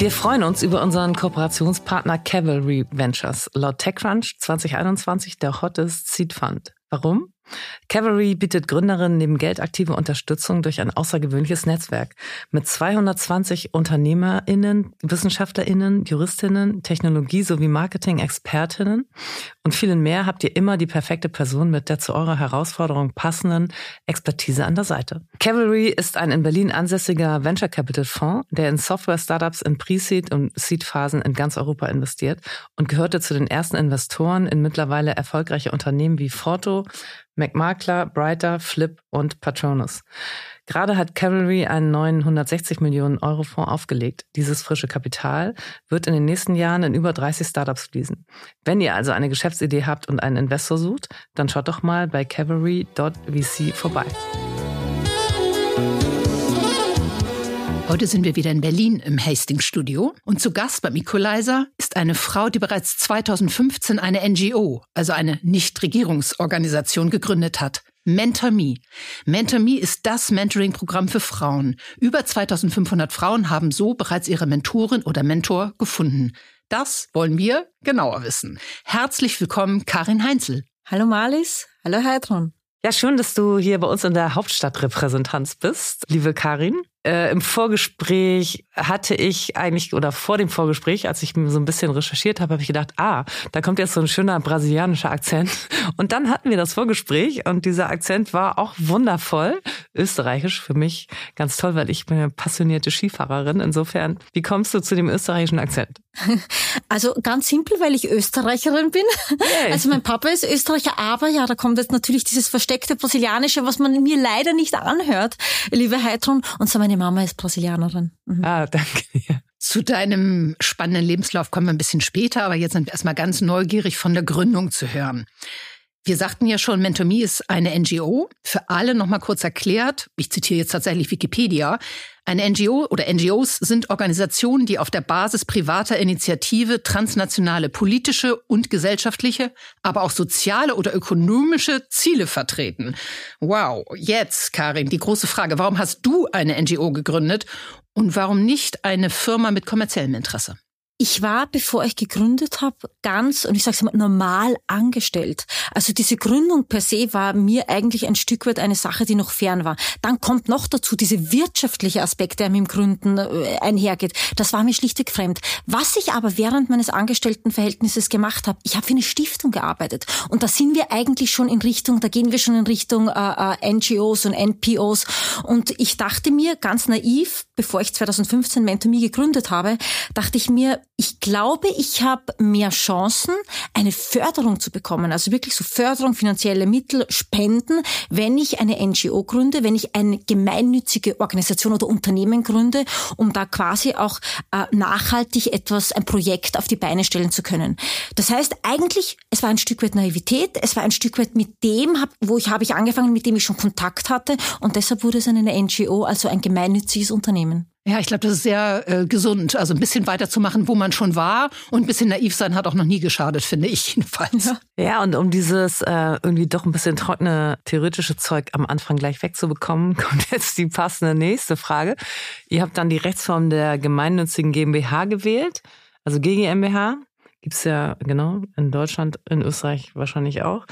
Wir freuen uns über unseren Kooperationspartner Cavalry Ventures. Laut TechCrunch 2021 der hottest Seed Fund. Warum? Cavalry bietet Gründerinnen neben Geld aktive Unterstützung durch ein außergewöhnliches Netzwerk. Mit 220 UnternehmerInnen, WissenschaftlerInnen, JuristInnen, Technologie- sowie Marketing-ExpertInnen und vielen mehr habt ihr immer die perfekte Person mit der zu eurer Herausforderung passenden Expertise an der Seite. Cavalry ist ein in Berlin ansässiger Venture Capital Fonds, der in Software-Startups in Pre-Seed und Seed-Phasen in ganz Europa investiert und gehörte zu den ersten Investoren in mittlerweile erfolgreiche Unternehmen wie Forto, McMakler, Brighter, Flip und Patronus. Gerade hat Cavalry einen neuen 160 Millionen Euro Fonds aufgelegt. Dieses frische Kapital wird in den nächsten Jahren in über 30 Startups fließen. Wenn ihr also eine Geschäftsidee habt und einen Investor sucht, dann schaut doch mal bei cavalry.vc vorbei. Heute sind wir wieder in Berlin im Hastings Studio und zu Gast beim Equalizer ist eine Frau, die bereits 2015 eine NGO, also eine Nichtregierungsorganisation gegründet hat. MentorMe. MentorMe ist das Mentoring-Programm für Frauen. Über 2500 Frauen haben so bereits ihre Mentorin oder Mentor gefunden. Das wollen wir genauer wissen. Herzlich willkommen, Karin Heinzel. Hallo Marlies, hallo Heidrun. Ja, schön, dass du hier bei uns in der Hauptstadtrepräsentanz bist, liebe Karin. Äh, Im Vorgespräch hatte ich eigentlich, oder vor dem Vorgespräch, als ich so ein bisschen recherchiert habe, habe ich gedacht, ah, da kommt jetzt so ein schöner brasilianischer Akzent. Und dann hatten wir das Vorgespräch und dieser Akzent war auch wundervoll. Österreichisch für mich ganz toll, weil ich bin eine passionierte Skifahrerin. Insofern, wie kommst du zu dem österreichischen Akzent? Also ganz simpel, weil ich Österreicherin bin. Yay. Also mein Papa ist Österreicher, aber ja, da kommt jetzt natürlich dieses versteckte Brasilianische, was man mir leider nicht anhört, liebe Heidrun. Und so meine Mama ist Brasilianerin. Mhm. Ah, danke. Ja. Zu deinem spannenden Lebenslauf kommen wir ein bisschen später, aber jetzt sind wir erstmal ganz neugierig von der Gründung zu hören. Wir sagten ja schon, MentorMe ist eine NGO. Für alle nochmal kurz erklärt, ich zitiere jetzt tatsächlich Wikipedia, eine NGO oder NGOs sind Organisationen, die auf der Basis privater Initiative transnationale politische und gesellschaftliche, aber auch soziale oder ökonomische Ziele vertreten. Wow, jetzt, Karin, die große Frage, warum hast du eine NGO gegründet und warum nicht eine Firma mit kommerziellem Interesse? Ich war, bevor ich gegründet habe, ganz, und ich sage es mal, normal angestellt. Also diese Gründung per se war mir eigentlich ein Stück weit eine Sache, die noch fern war. Dann kommt noch dazu diese wirtschaftliche Aspekt, der mit dem Gründen äh, einhergeht. Das war mir schlichtweg fremd. Was ich aber während meines Angestelltenverhältnisses gemacht habe, ich habe für eine Stiftung gearbeitet. Und da sind wir eigentlich schon in Richtung, da gehen wir schon in Richtung äh, äh NGOs und NPOs. Und ich dachte mir ganz naiv, bevor ich 2015 MentorMe gegründet habe, dachte ich mir, ich glaube, ich habe mehr Chancen, eine Förderung zu bekommen, also wirklich so Förderung, finanzielle Mittel, Spenden, wenn ich eine NGO gründe, wenn ich eine gemeinnützige Organisation oder Unternehmen gründe, um da quasi auch äh, nachhaltig etwas, ein Projekt auf die Beine stellen zu können. Das heißt, eigentlich, es war ein Stück weit Naivität, es war ein Stück weit mit dem, wo ich habe ich angefangen, mit dem ich schon Kontakt hatte und deshalb wurde es eine NGO, also ein gemeinnütziges Unternehmen. Ja, ich glaube, das ist sehr äh, gesund. Also ein bisschen weiterzumachen, wo man schon war und ein bisschen naiv sein hat auch noch nie geschadet, finde ich jedenfalls. Ja, und um dieses äh, irgendwie doch ein bisschen trockene theoretische Zeug am Anfang gleich wegzubekommen, kommt jetzt die passende nächste Frage. Ihr habt dann die Rechtsform der gemeinnützigen GmbH gewählt, also GGMBH gibt's ja genau in Deutschland, in Österreich wahrscheinlich auch.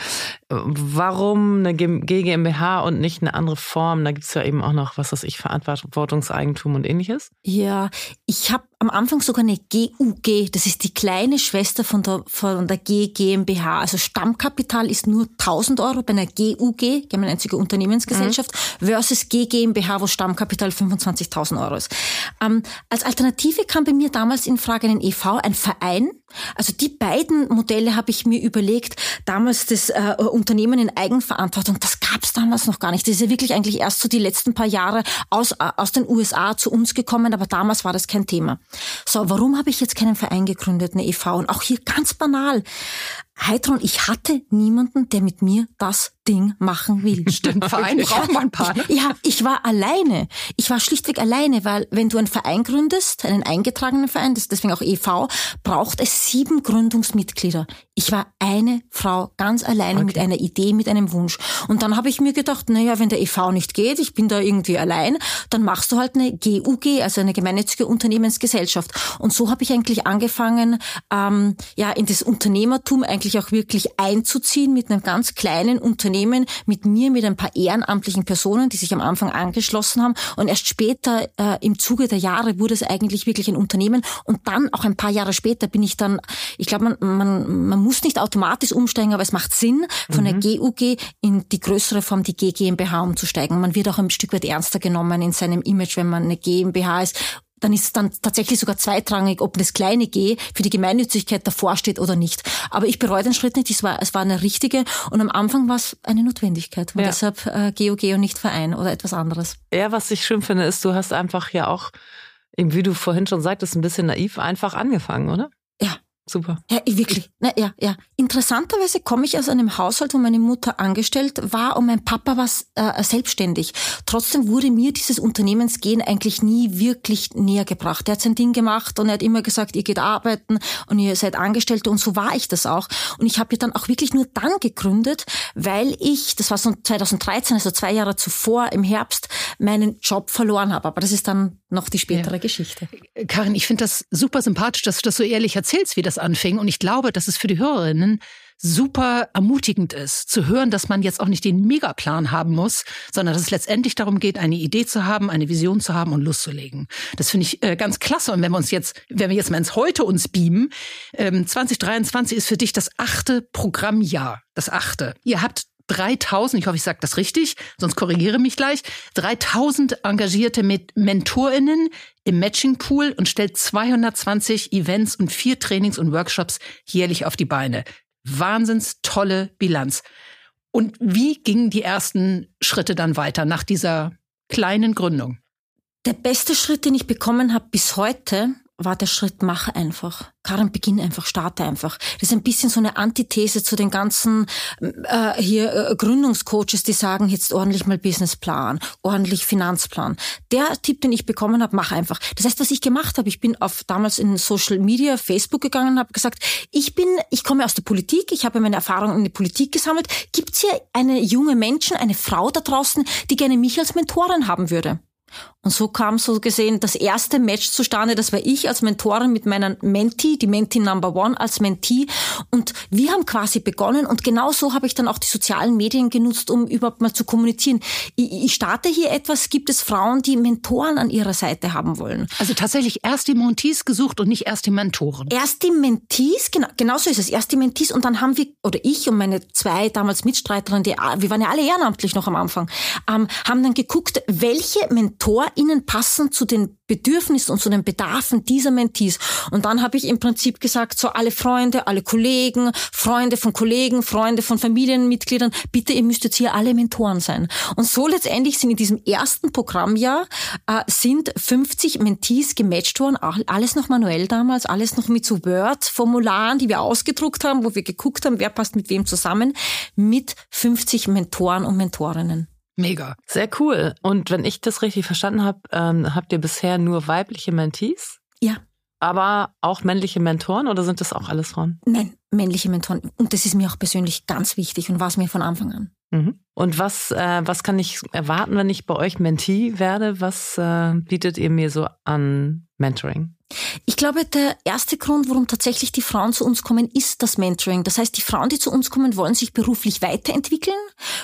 Warum eine GmbH und nicht eine andere Form? Da gibt's ja eben auch noch, was weiß ich, Verantwortungseigentum und ähnliches. Ja, ich habe am Anfang sogar eine GUG, das ist die kleine Schwester von der, von der GmbH. Also Stammkapital ist nur 1000 Euro bei einer GUG, gemeinnützige Unternehmensgesellschaft, mhm. versus GmbH, wo Stammkapital 25.000 Euro ist. Ähm, als Alternative kam bei mir damals in Frage ein EV, ein Verein. Also die beiden Modelle habe ich mir überlegt, damals das äh, Unternehmen in Eigenverantwortung, das gab es damals noch gar nicht. Das ist ja wirklich eigentlich erst so die letzten paar Jahre aus, äh, aus den USA zu uns gekommen, aber damals war das kein Thema. So, warum habe ich jetzt keinen Verein gegründet, eine EV? Und auch hier ganz banal. Heidron, ich hatte niemanden, der mit mir das Ding machen will. Stimmt, Verein braucht man ein paar. Ne? Ja, ich war alleine. Ich war schlichtweg alleine, weil wenn du einen Verein gründest, einen eingetragenen Verein, das ist deswegen auch EV, braucht es sieben Gründungsmitglieder. Ich war eine Frau, ganz alleine okay. mit einer Idee, mit einem Wunsch. Und dann habe ich mir gedacht, naja, wenn der EV nicht geht, ich bin da irgendwie allein, dann machst du halt eine GUG, also eine gemeinnützige Unternehmensgesellschaft. Und so habe ich eigentlich angefangen, ähm, ja, in das Unternehmertum eigentlich auch wirklich einzuziehen mit einem ganz kleinen Unternehmen mit mir, mit ein paar ehrenamtlichen Personen, die sich am Anfang angeschlossen haben. Und erst später, äh, im Zuge der Jahre, wurde es eigentlich wirklich ein Unternehmen. Und dann, auch ein paar Jahre später, bin ich dann, ich glaube, man, man, man muss nicht automatisch umsteigen, aber es macht Sinn, von mhm. der GUG in die größere Form, die GmbH umzusteigen. Man wird auch ein Stück weit ernster genommen in seinem Image, wenn man eine GmbH ist dann ist es dann tatsächlich sogar zweitrangig, ob das kleine G für die Gemeinnützigkeit davor steht oder nicht. Aber ich bereue den Schritt nicht. Es war, es war eine richtige und am Anfang war es eine Notwendigkeit. Und ja. deshalb äh, GOG und nicht Verein oder etwas anderes. Ja, was ich schön finde, ist, du hast einfach ja auch, wie du vorhin schon sagtest, ein bisschen naiv einfach angefangen, oder? Super. Ja, wirklich. Na, ja, ja. Interessanterweise komme ich aus einem Haushalt, wo meine Mutter angestellt war und mein Papa war äh, selbstständig. Trotzdem wurde mir dieses Unternehmensgehen eigentlich nie wirklich näher gebracht. Er hat sein Ding gemacht und er hat immer gesagt, ihr geht arbeiten und ihr seid Angestellte und so war ich das auch. Und ich habe ja dann auch wirklich nur dann gegründet, weil ich, das war so 2013, also zwei Jahre zuvor im Herbst, meinen Job verloren habe. Aber das ist dann noch die spätere ja. Geschichte. Karin, ich finde das super sympathisch, dass du das so ehrlich erzählst, wie das anfing. Und ich glaube, dass es für die Hörerinnen super ermutigend ist, zu hören, dass man jetzt auch nicht den Megaplan haben muss, sondern dass es letztendlich darum geht, eine Idee zu haben, eine Vision zu haben und loszulegen. Das finde ich äh, ganz klasse. Und wenn wir uns jetzt, wenn wir jetzt mal ins Heute uns beamen, ähm, 2023 ist für dich das achte Programmjahr, das achte. Ihr habt 3000, ich hoffe, ich sage das richtig, sonst korrigiere mich gleich, 3000 engagierte MentorInnen im Matching-Pool und stellt 220 Events und vier Trainings und Workshops jährlich auf die Beine. Wahnsinns tolle Bilanz. Und wie gingen die ersten Schritte dann weiter nach dieser kleinen Gründung? Der beste Schritt, den ich bekommen habe bis heute, war der Schritt, mach einfach. Karin, beginn einfach, starte einfach. Das ist ein bisschen so eine Antithese zu den ganzen äh, hier äh, Gründungscoaches, die sagen, jetzt ordentlich mal Businessplan, ordentlich Finanzplan. Der Tipp, den ich bekommen habe, mach einfach. Das heißt, was ich gemacht habe, ich bin auf damals in Social Media, Facebook gegangen und habe gesagt, ich bin, ich komme aus der Politik, ich habe meine Erfahrungen in der Politik gesammelt. Gibt es hier eine junge Menschen, eine Frau da draußen, die gerne mich als Mentorin haben würde? Und so kam so gesehen das erste Match zustande. Das war ich als Mentorin mit meiner Mentee, die Mentee Number One als Mentee. Und wir haben quasi begonnen. Und genau so habe ich dann auch die sozialen Medien genutzt, um überhaupt mal zu kommunizieren. Ich, ich starte hier etwas. Gibt es Frauen, die Mentoren an ihrer Seite haben wollen? Also tatsächlich erst die Mentees gesucht und nicht erst die Mentoren. Erst die Mentees, genau, genau so ist es. Erst die Mentees. Und dann haben wir, oder ich und meine zwei damals Mitstreiterinnen, die, wir waren ja alle ehrenamtlich noch am Anfang, ähm, haben dann geguckt, welche Mentor ihnen passen zu den Bedürfnissen und zu den Bedarfen dieser Mentees. Und dann habe ich im Prinzip gesagt, so alle Freunde, alle Kollegen, Freunde von Kollegen, Freunde von Familienmitgliedern, bitte, ihr müsst jetzt hier alle Mentoren sein. Und so letztendlich sind in diesem ersten Programmjahr äh, sind 50 Mentees gematcht worden, alles noch manuell damals, alles noch mit so Word-Formularen, die wir ausgedruckt haben, wo wir geguckt haben, wer passt mit wem zusammen, mit 50 Mentoren und Mentorinnen. Mega. Sehr cool. Und wenn ich das richtig verstanden habe, ähm, habt ihr bisher nur weibliche Mentees? Ja. Aber auch männliche Mentoren oder sind das auch alles Frauen? Nein, männliche Mentoren. Und das ist mir auch persönlich ganz wichtig und war es mir von Anfang an. Mhm. Und was, äh, was kann ich erwarten, wenn ich bei euch Mentee werde? Was äh, bietet ihr mir so an Mentoring? Ich glaube, der erste Grund, warum tatsächlich die Frauen zu uns kommen, ist das Mentoring. Das heißt, die Frauen, die zu uns kommen, wollen sich beruflich weiterentwickeln,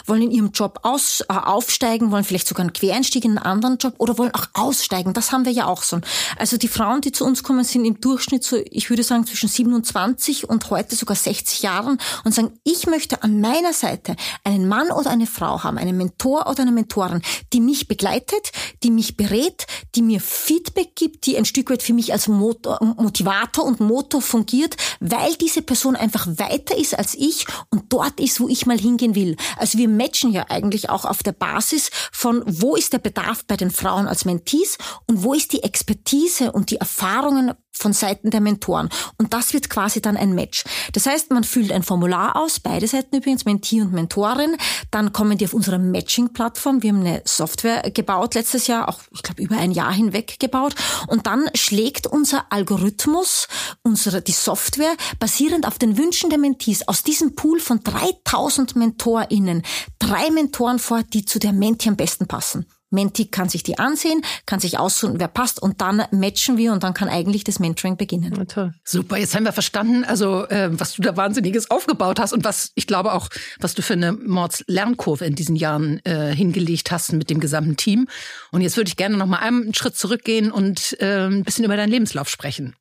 wollen in ihrem Job aus, äh, aufsteigen, wollen vielleicht sogar einen Quereinstieg in einen anderen Job oder wollen auch aussteigen. Das haben wir ja auch so. Also die Frauen, die zu uns kommen, sind im Durchschnitt so, ich würde sagen, zwischen 27 und heute sogar 60 Jahren und sagen, ich möchte an meiner Seite einen Mann oder eine Frau haben, einen Mentor oder eine Mentorin, die mich begleitet, die mich berät, die mir Feedback gibt, die ein Stück weit für mich als Motor, Motivator und Motor fungiert, weil diese Person einfach weiter ist als ich und dort ist, wo ich mal hingehen will. Also wir matchen ja eigentlich auch auf der Basis von, wo ist der Bedarf bei den Frauen als Mentees und wo ist die Expertise und die Erfahrungen von Seiten der Mentoren. Und das wird quasi dann ein Match. Das heißt, man füllt ein Formular aus, beide Seiten übrigens, Mentee und Mentorin. Dann kommen die auf unsere Matching-Plattform. Wir haben eine Software gebaut letztes Jahr, auch ich glaube über ein Jahr hinweg gebaut. Und dann schlägt unser Algorithmus, unsere, die Software, basierend auf den Wünschen der Mentees, aus diesem Pool von 3000 MentorInnen, drei Mentoren vor, die zu der Menti am besten passen. Menti kann sich die ansehen, kann sich aussuchen, wer passt und dann matchen wir und dann kann eigentlich das Mentoring beginnen. Ja. Super, jetzt haben wir verstanden, also äh, was du da Wahnsinniges aufgebaut hast und was ich glaube auch, was du für eine Mords-Lernkurve in diesen Jahren äh, hingelegt hast mit dem gesamten Team. Und jetzt würde ich gerne noch mal einen Schritt zurückgehen und äh, ein bisschen über deinen Lebenslauf sprechen.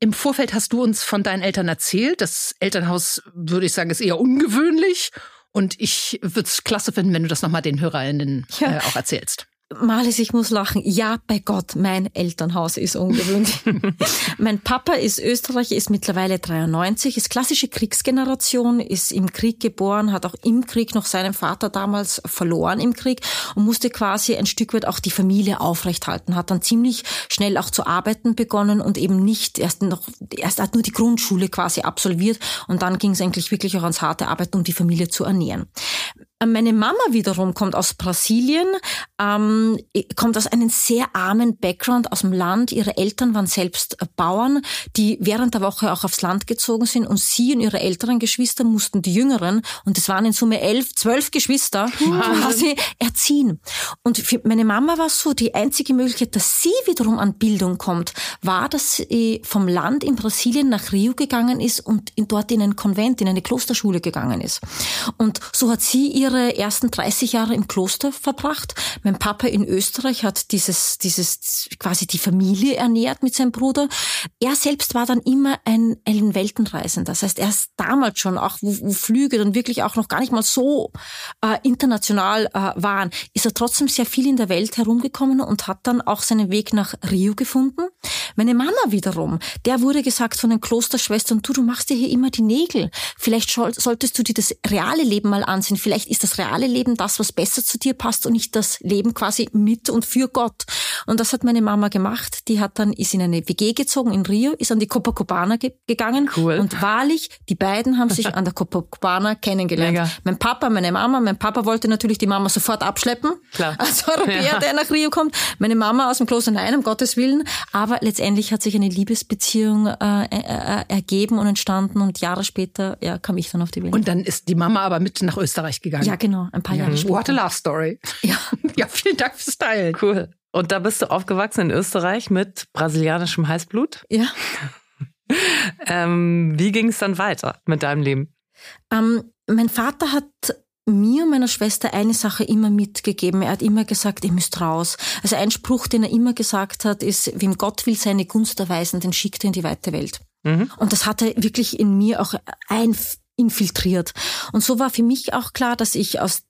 Im Vorfeld hast du uns von deinen Eltern erzählt. Das Elternhaus, würde ich sagen, ist eher ungewöhnlich und ich würde es klasse finden, wenn du das nochmal den HörerInnen ja. äh, auch erzählst. Malis, ich muss lachen. Ja, bei Gott, mein Elternhaus ist ungewöhnlich. mein Papa ist Österreicher, ist mittlerweile 93, ist klassische Kriegsgeneration, ist im Krieg geboren, hat auch im Krieg noch seinen Vater damals verloren im Krieg und musste quasi ein Stück weit auch die Familie aufrechthalten, hat dann ziemlich schnell auch zu arbeiten begonnen und eben nicht erst noch, erst hat nur die Grundschule quasi absolviert und dann ging es eigentlich wirklich auch ans harte Arbeiten, um die Familie zu ernähren. Meine Mama wiederum kommt aus Brasilien, ähm, kommt aus einem sehr armen Background aus dem Land. Ihre Eltern waren selbst Bauern, die während der Woche auch aufs Land gezogen sind und sie und ihre älteren Geschwister mussten die Jüngeren, und es waren in Summe elf, zwölf Geschwister, quasi erziehen. Und für meine Mama war es so, die einzige Möglichkeit, dass sie wiederum an Bildung kommt, war, dass sie vom Land in Brasilien nach Rio gegangen ist und dort in ein Konvent, in eine Klosterschule gegangen ist. Und so hat sie ihr ihre ersten 30 Jahre im Kloster verbracht. Mein Papa in Österreich hat dieses, dieses, quasi die Familie ernährt mit seinem Bruder. Er selbst war dann immer ein, ein Weltenreisender. Das heißt, er ist damals schon, auch wo, wo Flüge dann wirklich auch noch gar nicht mal so äh, international äh, waren, ist er trotzdem sehr viel in der Welt herumgekommen und hat dann auch seinen Weg nach Rio gefunden. Meine Mama wiederum, der wurde gesagt von den Klosterschwestern, du, du machst dir hier immer die Nägel. Vielleicht solltest du dir das reale Leben mal ansehen. Vielleicht ist ist das reale Leben das, was besser zu dir passt und nicht das Leben quasi mit und für Gott. Und das hat meine Mama gemacht. Die hat dann, ist in eine WG gezogen in Rio, ist an die Copacabana ge gegangen. Cool. Und wahrlich, die beiden haben sich an der Copacabana kennengelernt. Mega. Mein Papa, meine Mama. Mein Papa wollte natürlich die Mama sofort abschleppen. Klar. Als Europäer, ja. der nach Rio kommt. Meine Mama aus dem Kloster, nein, um Gottes Willen. Aber letztendlich hat sich eine Liebesbeziehung äh, äh, ergeben und entstanden und Jahre später ja, kam ich dann auf die Welt. Und dann ist die Mama aber mit nach Österreich gegangen. Ja, genau, ein paar ja. Jahre später. What a love story. Ja. ja, vielen Dank fürs Teilen. Cool. Und da bist du aufgewachsen in Österreich mit brasilianischem Heißblut? Ja. ähm, wie ging es dann weiter mit deinem Leben? Ähm, mein Vater hat mir und meiner Schwester eine Sache immer mitgegeben. Er hat immer gesagt, ihr müsst raus. Also ein Spruch, den er immer gesagt hat, ist, wem Gott will seine Gunst erweisen, den schickt er in die weite Welt. Mhm. Und das hat er wirklich in mir auch ein infiltriert. Und so war für mich auch klar, dass ich aus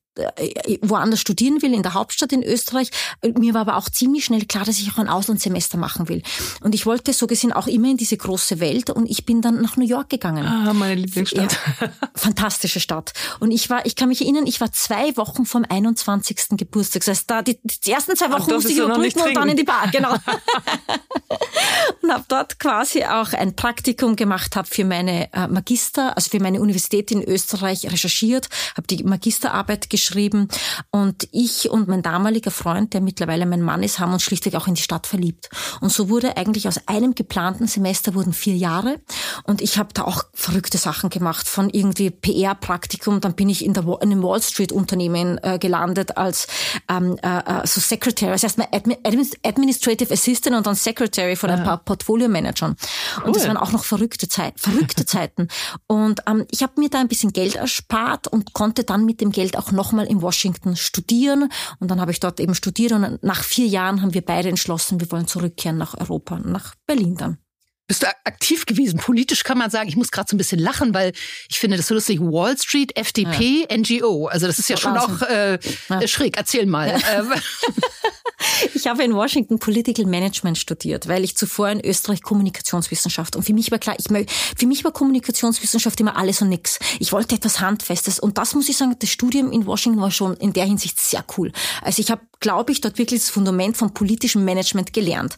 woanders studieren will, in der Hauptstadt in Österreich. Mir war aber auch ziemlich schnell klar, dass ich auch ein Auslandssemester machen will. Und ich wollte so gesehen auch immer in diese große Welt und ich bin dann nach New York gegangen. Ah, meine Lieblingsstadt. Ja, fantastische Stadt. Und ich war, ich kann mich erinnern, ich war zwei Wochen vom 21. Geburtstag. Das heißt, da die, die ersten zwei Wochen musste ich überbrücken und dann in die Bar, genau. und habe dort quasi auch ein Praktikum gemacht, habe für meine äh, Magister, also für meine Universität in Österreich recherchiert, habe die Magisterarbeit geschrieben geschrieben. Und ich und mein damaliger Freund, der mittlerweile mein Mann ist, haben uns schlichtweg auch in die Stadt verliebt. Und so wurde eigentlich aus einem geplanten Semester wurden vier Jahre. Und ich habe da auch verrückte Sachen gemacht, von irgendwie PR-Praktikum, dann bin ich in, der, in einem Wall Street-Unternehmen äh, gelandet als ähm, äh, äh so Secretary, das heißt Administrative Assistant und dann Secretary von ein paar Portfolio-Managern. Cool. Und das waren auch noch verrückte, Zeit, verrückte Zeiten. Und ähm, ich habe mir da ein bisschen Geld erspart und konnte dann mit dem Geld auch noch nochmal in Washington studieren. Und dann habe ich dort eben studiert und nach vier Jahren haben wir beide entschlossen, wir wollen zurückkehren nach Europa, nach Berlin dann. Bist du aktiv gewesen? Politisch kann man sagen, ich muss gerade so ein bisschen lachen, weil ich finde das so lustig. Wall Street, FDP, ja. NGO. Also das ist ja schon Wahnsinn. auch äh, ja. schräg. Erzähl mal. Ja. Ähm. Ich habe in Washington Political Management studiert, weil ich zuvor in Österreich Kommunikationswissenschaft und für mich war klar, ich für mich war Kommunikationswissenschaft immer alles und nichts. Ich wollte etwas Handfestes und das muss ich sagen, das Studium in Washington war schon in der Hinsicht sehr cool. Also ich habe, glaube ich, dort wirklich das Fundament von politischem Management gelernt.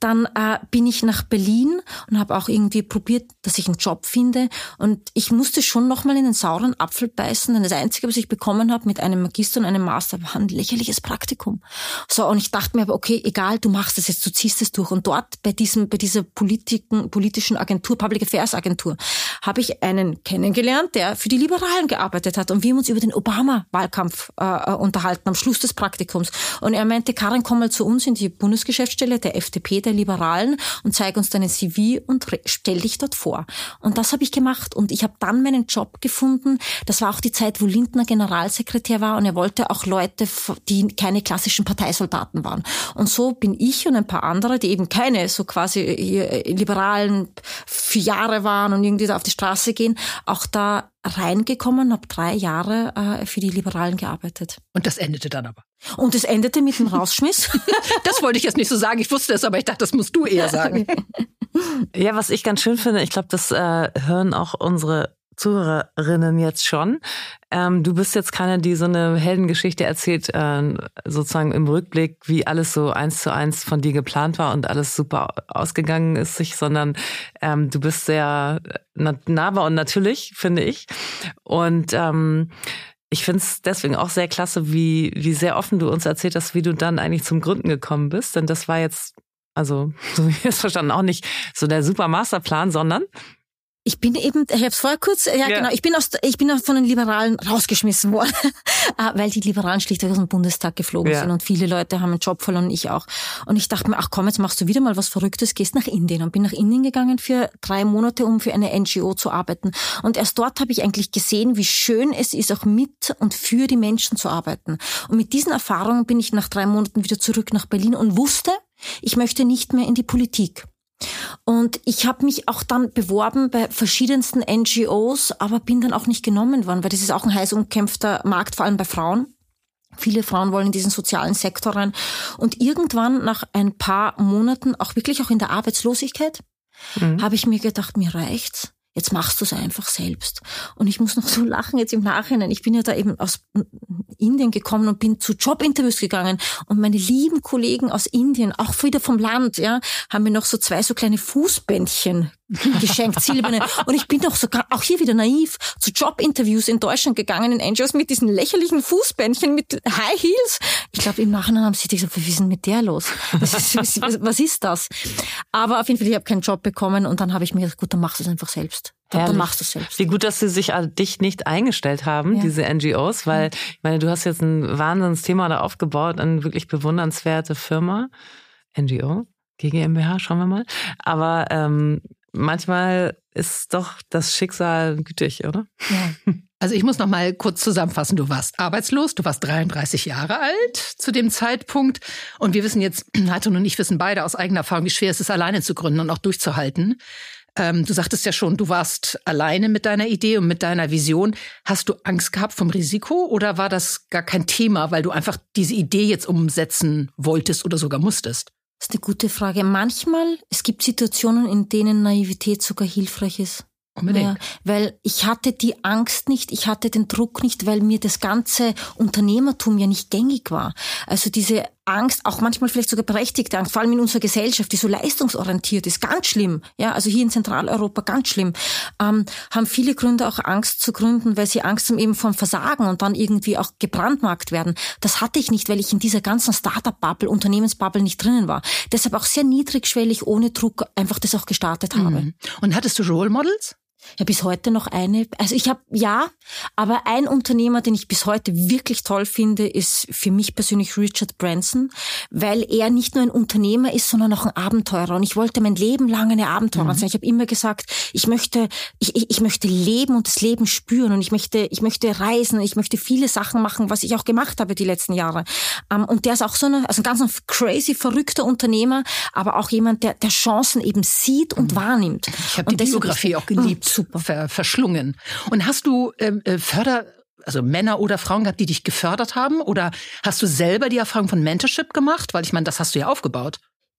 Dann äh, bin ich nach Berlin und habe auch irgendwie probiert, dass ich einen Job finde und ich musste schon nochmal in den sauren Apfel beißen, denn das Einzige, was ich bekommen habe mit einem Magister und einem Master, war ein lächerliches Praktikum. So, und ich dachte mir aber, okay, egal, du machst es jetzt, du ziehst es durch. Und dort bei diesem, bei dieser Politiken, politischen Agentur, Public Affairs Agentur, habe ich einen kennengelernt, der für die Liberalen gearbeitet hat. Und wir haben uns über den Obama-Wahlkampf äh, unterhalten am Schluss des Praktikums. Und er meinte, Karin, komm mal zu uns in die Bundesgeschäftsstelle der FDP, der Liberalen, und zeig uns deinen CV und stell dich dort vor. Und das habe ich gemacht. Und ich habe dann meinen Job gefunden. Das war auch die Zeit, wo Lindner Generalsekretär war und er wollte auch Leute, die keine klassischen Parteisoldaten waren. Und so bin ich und ein paar andere, die eben keine so quasi äh, liberalen für Jahre waren und irgendwie da auf die Straße gehen, auch da reingekommen, habe drei Jahre äh, für die Liberalen gearbeitet. Und das endete dann aber. Und es endete mit dem Rausschmiss. das wollte ich jetzt nicht so sagen. Ich wusste es, aber ich dachte, das musst du eher sagen. ja, was ich ganz schön finde, ich glaube, das äh, hören auch unsere Zuhörerinnen jetzt schon. Ähm, du bist jetzt keine, die so eine Heldengeschichte erzählt, äh, sozusagen im Rückblick, wie alles so eins zu eins von dir geplant war und alles super ausgegangen ist, sich, sondern ähm, du bist sehr nahbar und natürlich, finde ich. Und ähm, ich finde es deswegen auch sehr klasse, wie, wie sehr offen du uns erzählt hast, wie du dann eigentlich zum Gründen gekommen bist. Denn das war jetzt, also, so wie ich es verstanden, auch nicht so der super Masterplan, sondern ich bin eben, ich habe es vorher kurz, ja, ja, genau, ich bin aus, ich bin von den Liberalen rausgeschmissen worden, ah, weil die Liberalen schlichtweg aus dem Bundestag geflogen ja. sind und viele Leute haben einen Job verloren, ich auch. Und ich dachte mir, ach komm, jetzt machst du wieder mal was Verrücktes, gehst nach Indien und bin nach Indien gegangen für drei Monate, um für eine NGO zu arbeiten. Und erst dort habe ich eigentlich gesehen, wie schön es ist, auch mit und für die Menschen zu arbeiten. Und mit diesen Erfahrungen bin ich nach drei Monaten wieder zurück nach Berlin und wusste, ich möchte nicht mehr in die Politik. Und ich habe mich auch dann beworben bei verschiedensten NGOs, aber bin dann auch nicht genommen worden, weil das ist auch ein heiß umkämpfter Markt, vor allem bei Frauen. Viele Frauen wollen in diesen sozialen Sektor rein. Und irgendwann nach ein paar Monaten, auch wirklich auch in der Arbeitslosigkeit, mhm. habe ich mir gedacht, mir reicht's jetzt machst du es einfach selbst. Und ich muss noch so lachen jetzt im Nachhinein. Ich bin ja da eben aus Indien gekommen und bin zu Jobinterviews gegangen und meine lieben Kollegen aus Indien, auch wieder vom Land, ja, haben mir noch so zwei so kleine Fußbändchen geschenkt, silberne. Und ich bin doch sogar, auch hier wieder naiv, zu Jobinterviews in Deutschland gegangen, in NGOs mit diesen lächerlichen Fußbändchen mit High Heels. Ich glaube, im Nachhinein haben sie gesagt, was ist denn mit der los? Was ist, was ist das? Aber auf jeden Fall, ich habe keinen Job bekommen und dann habe ich mir gesagt, gut, dann machst du es einfach selbst. Herrlich. Dann machst du es selbst. Wie gut, dass sie sich an dich nicht eingestellt haben, ja. diese NGOs, weil ich meine, du hast jetzt ein Wahnsinnsthema da aufgebaut, eine wirklich bewundernswerte Firma, NGO, GmbH, schauen wir mal. Aber ähm, manchmal ist doch das Schicksal gütig, oder? Ja. Also ich muss noch mal kurz zusammenfassen. Du warst arbeitslos, du warst 33 Jahre alt zu dem Zeitpunkt und wir wissen jetzt, Heidrun und ich wissen beide aus eigener Erfahrung, wie schwer es ist, alleine zu gründen und auch durchzuhalten. Ähm, du sagtest ja schon, du warst alleine mit deiner Idee und mit deiner Vision. Hast du Angst gehabt vom Risiko oder war das gar kein Thema, weil du einfach diese Idee jetzt umsetzen wolltest oder sogar musstest? Das ist eine gute Frage. Manchmal, es gibt Situationen, in denen Naivität sogar hilfreich ist. Unbedingt. Ja, weil ich hatte die Angst nicht, ich hatte den Druck nicht, weil mir das ganze Unternehmertum ja nicht gängig war. Also diese Angst, auch manchmal vielleicht sogar berechtigte Angst, vor allem in unserer Gesellschaft, die so leistungsorientiert ist, ganz schlimm. Ja, also hier in Zentraleuropa ganz schlimm. Ähm, haben viele Gründer auch Angst zu gründen, weil sie Angst haben eben vom Versagen und dann irgendwie auch gebrandmarkt werden. Das hatte ich nicht, weil ich in dieser ganzen Startup-Bubble, Unternehmensbubble nicht drinnen war. Deshalb auch sehr niedrigschwellig, ohne Druck einfach das auch gestartet habe. Mhm. Und hattest du Role Models? Ja, bis heute noch eine. Also ich habe ja, aber ein Unternehmer, den ich bis heute wirklich toll finde, ist für mich persönlich Richard Branson, weil er nicht nur ein Unternehmer ist, sondern auch ein Abenteurer. Und ich wollte mein Leben lang eine Abenteurer mhm. sein. Ich habe immer gesagt, ich möchte, ich, ich, ich möchte leben und das Leben spüren und ich möchte, ich möchte reisen, ich möchte viele Sachen machen, was ich auch gemacht habe die letzten Jahre. Ähm, und der ist auch so eine, also ein ganz crazy, verrückter Unternehmer, aber auch jemand, der, der Chancen eben sieht und mhm. wahrnimmt. Ich habe die Biografie auch geliebt super. Ver verschlungen. Und hast du ähm, äh, Förder also Männer oder Frauen gehabt, die dich gefördert haben? Oder hast du selber die Erfahrung von Mentorship gemacht? Weil ich meine, das hast du ja aufgebaut.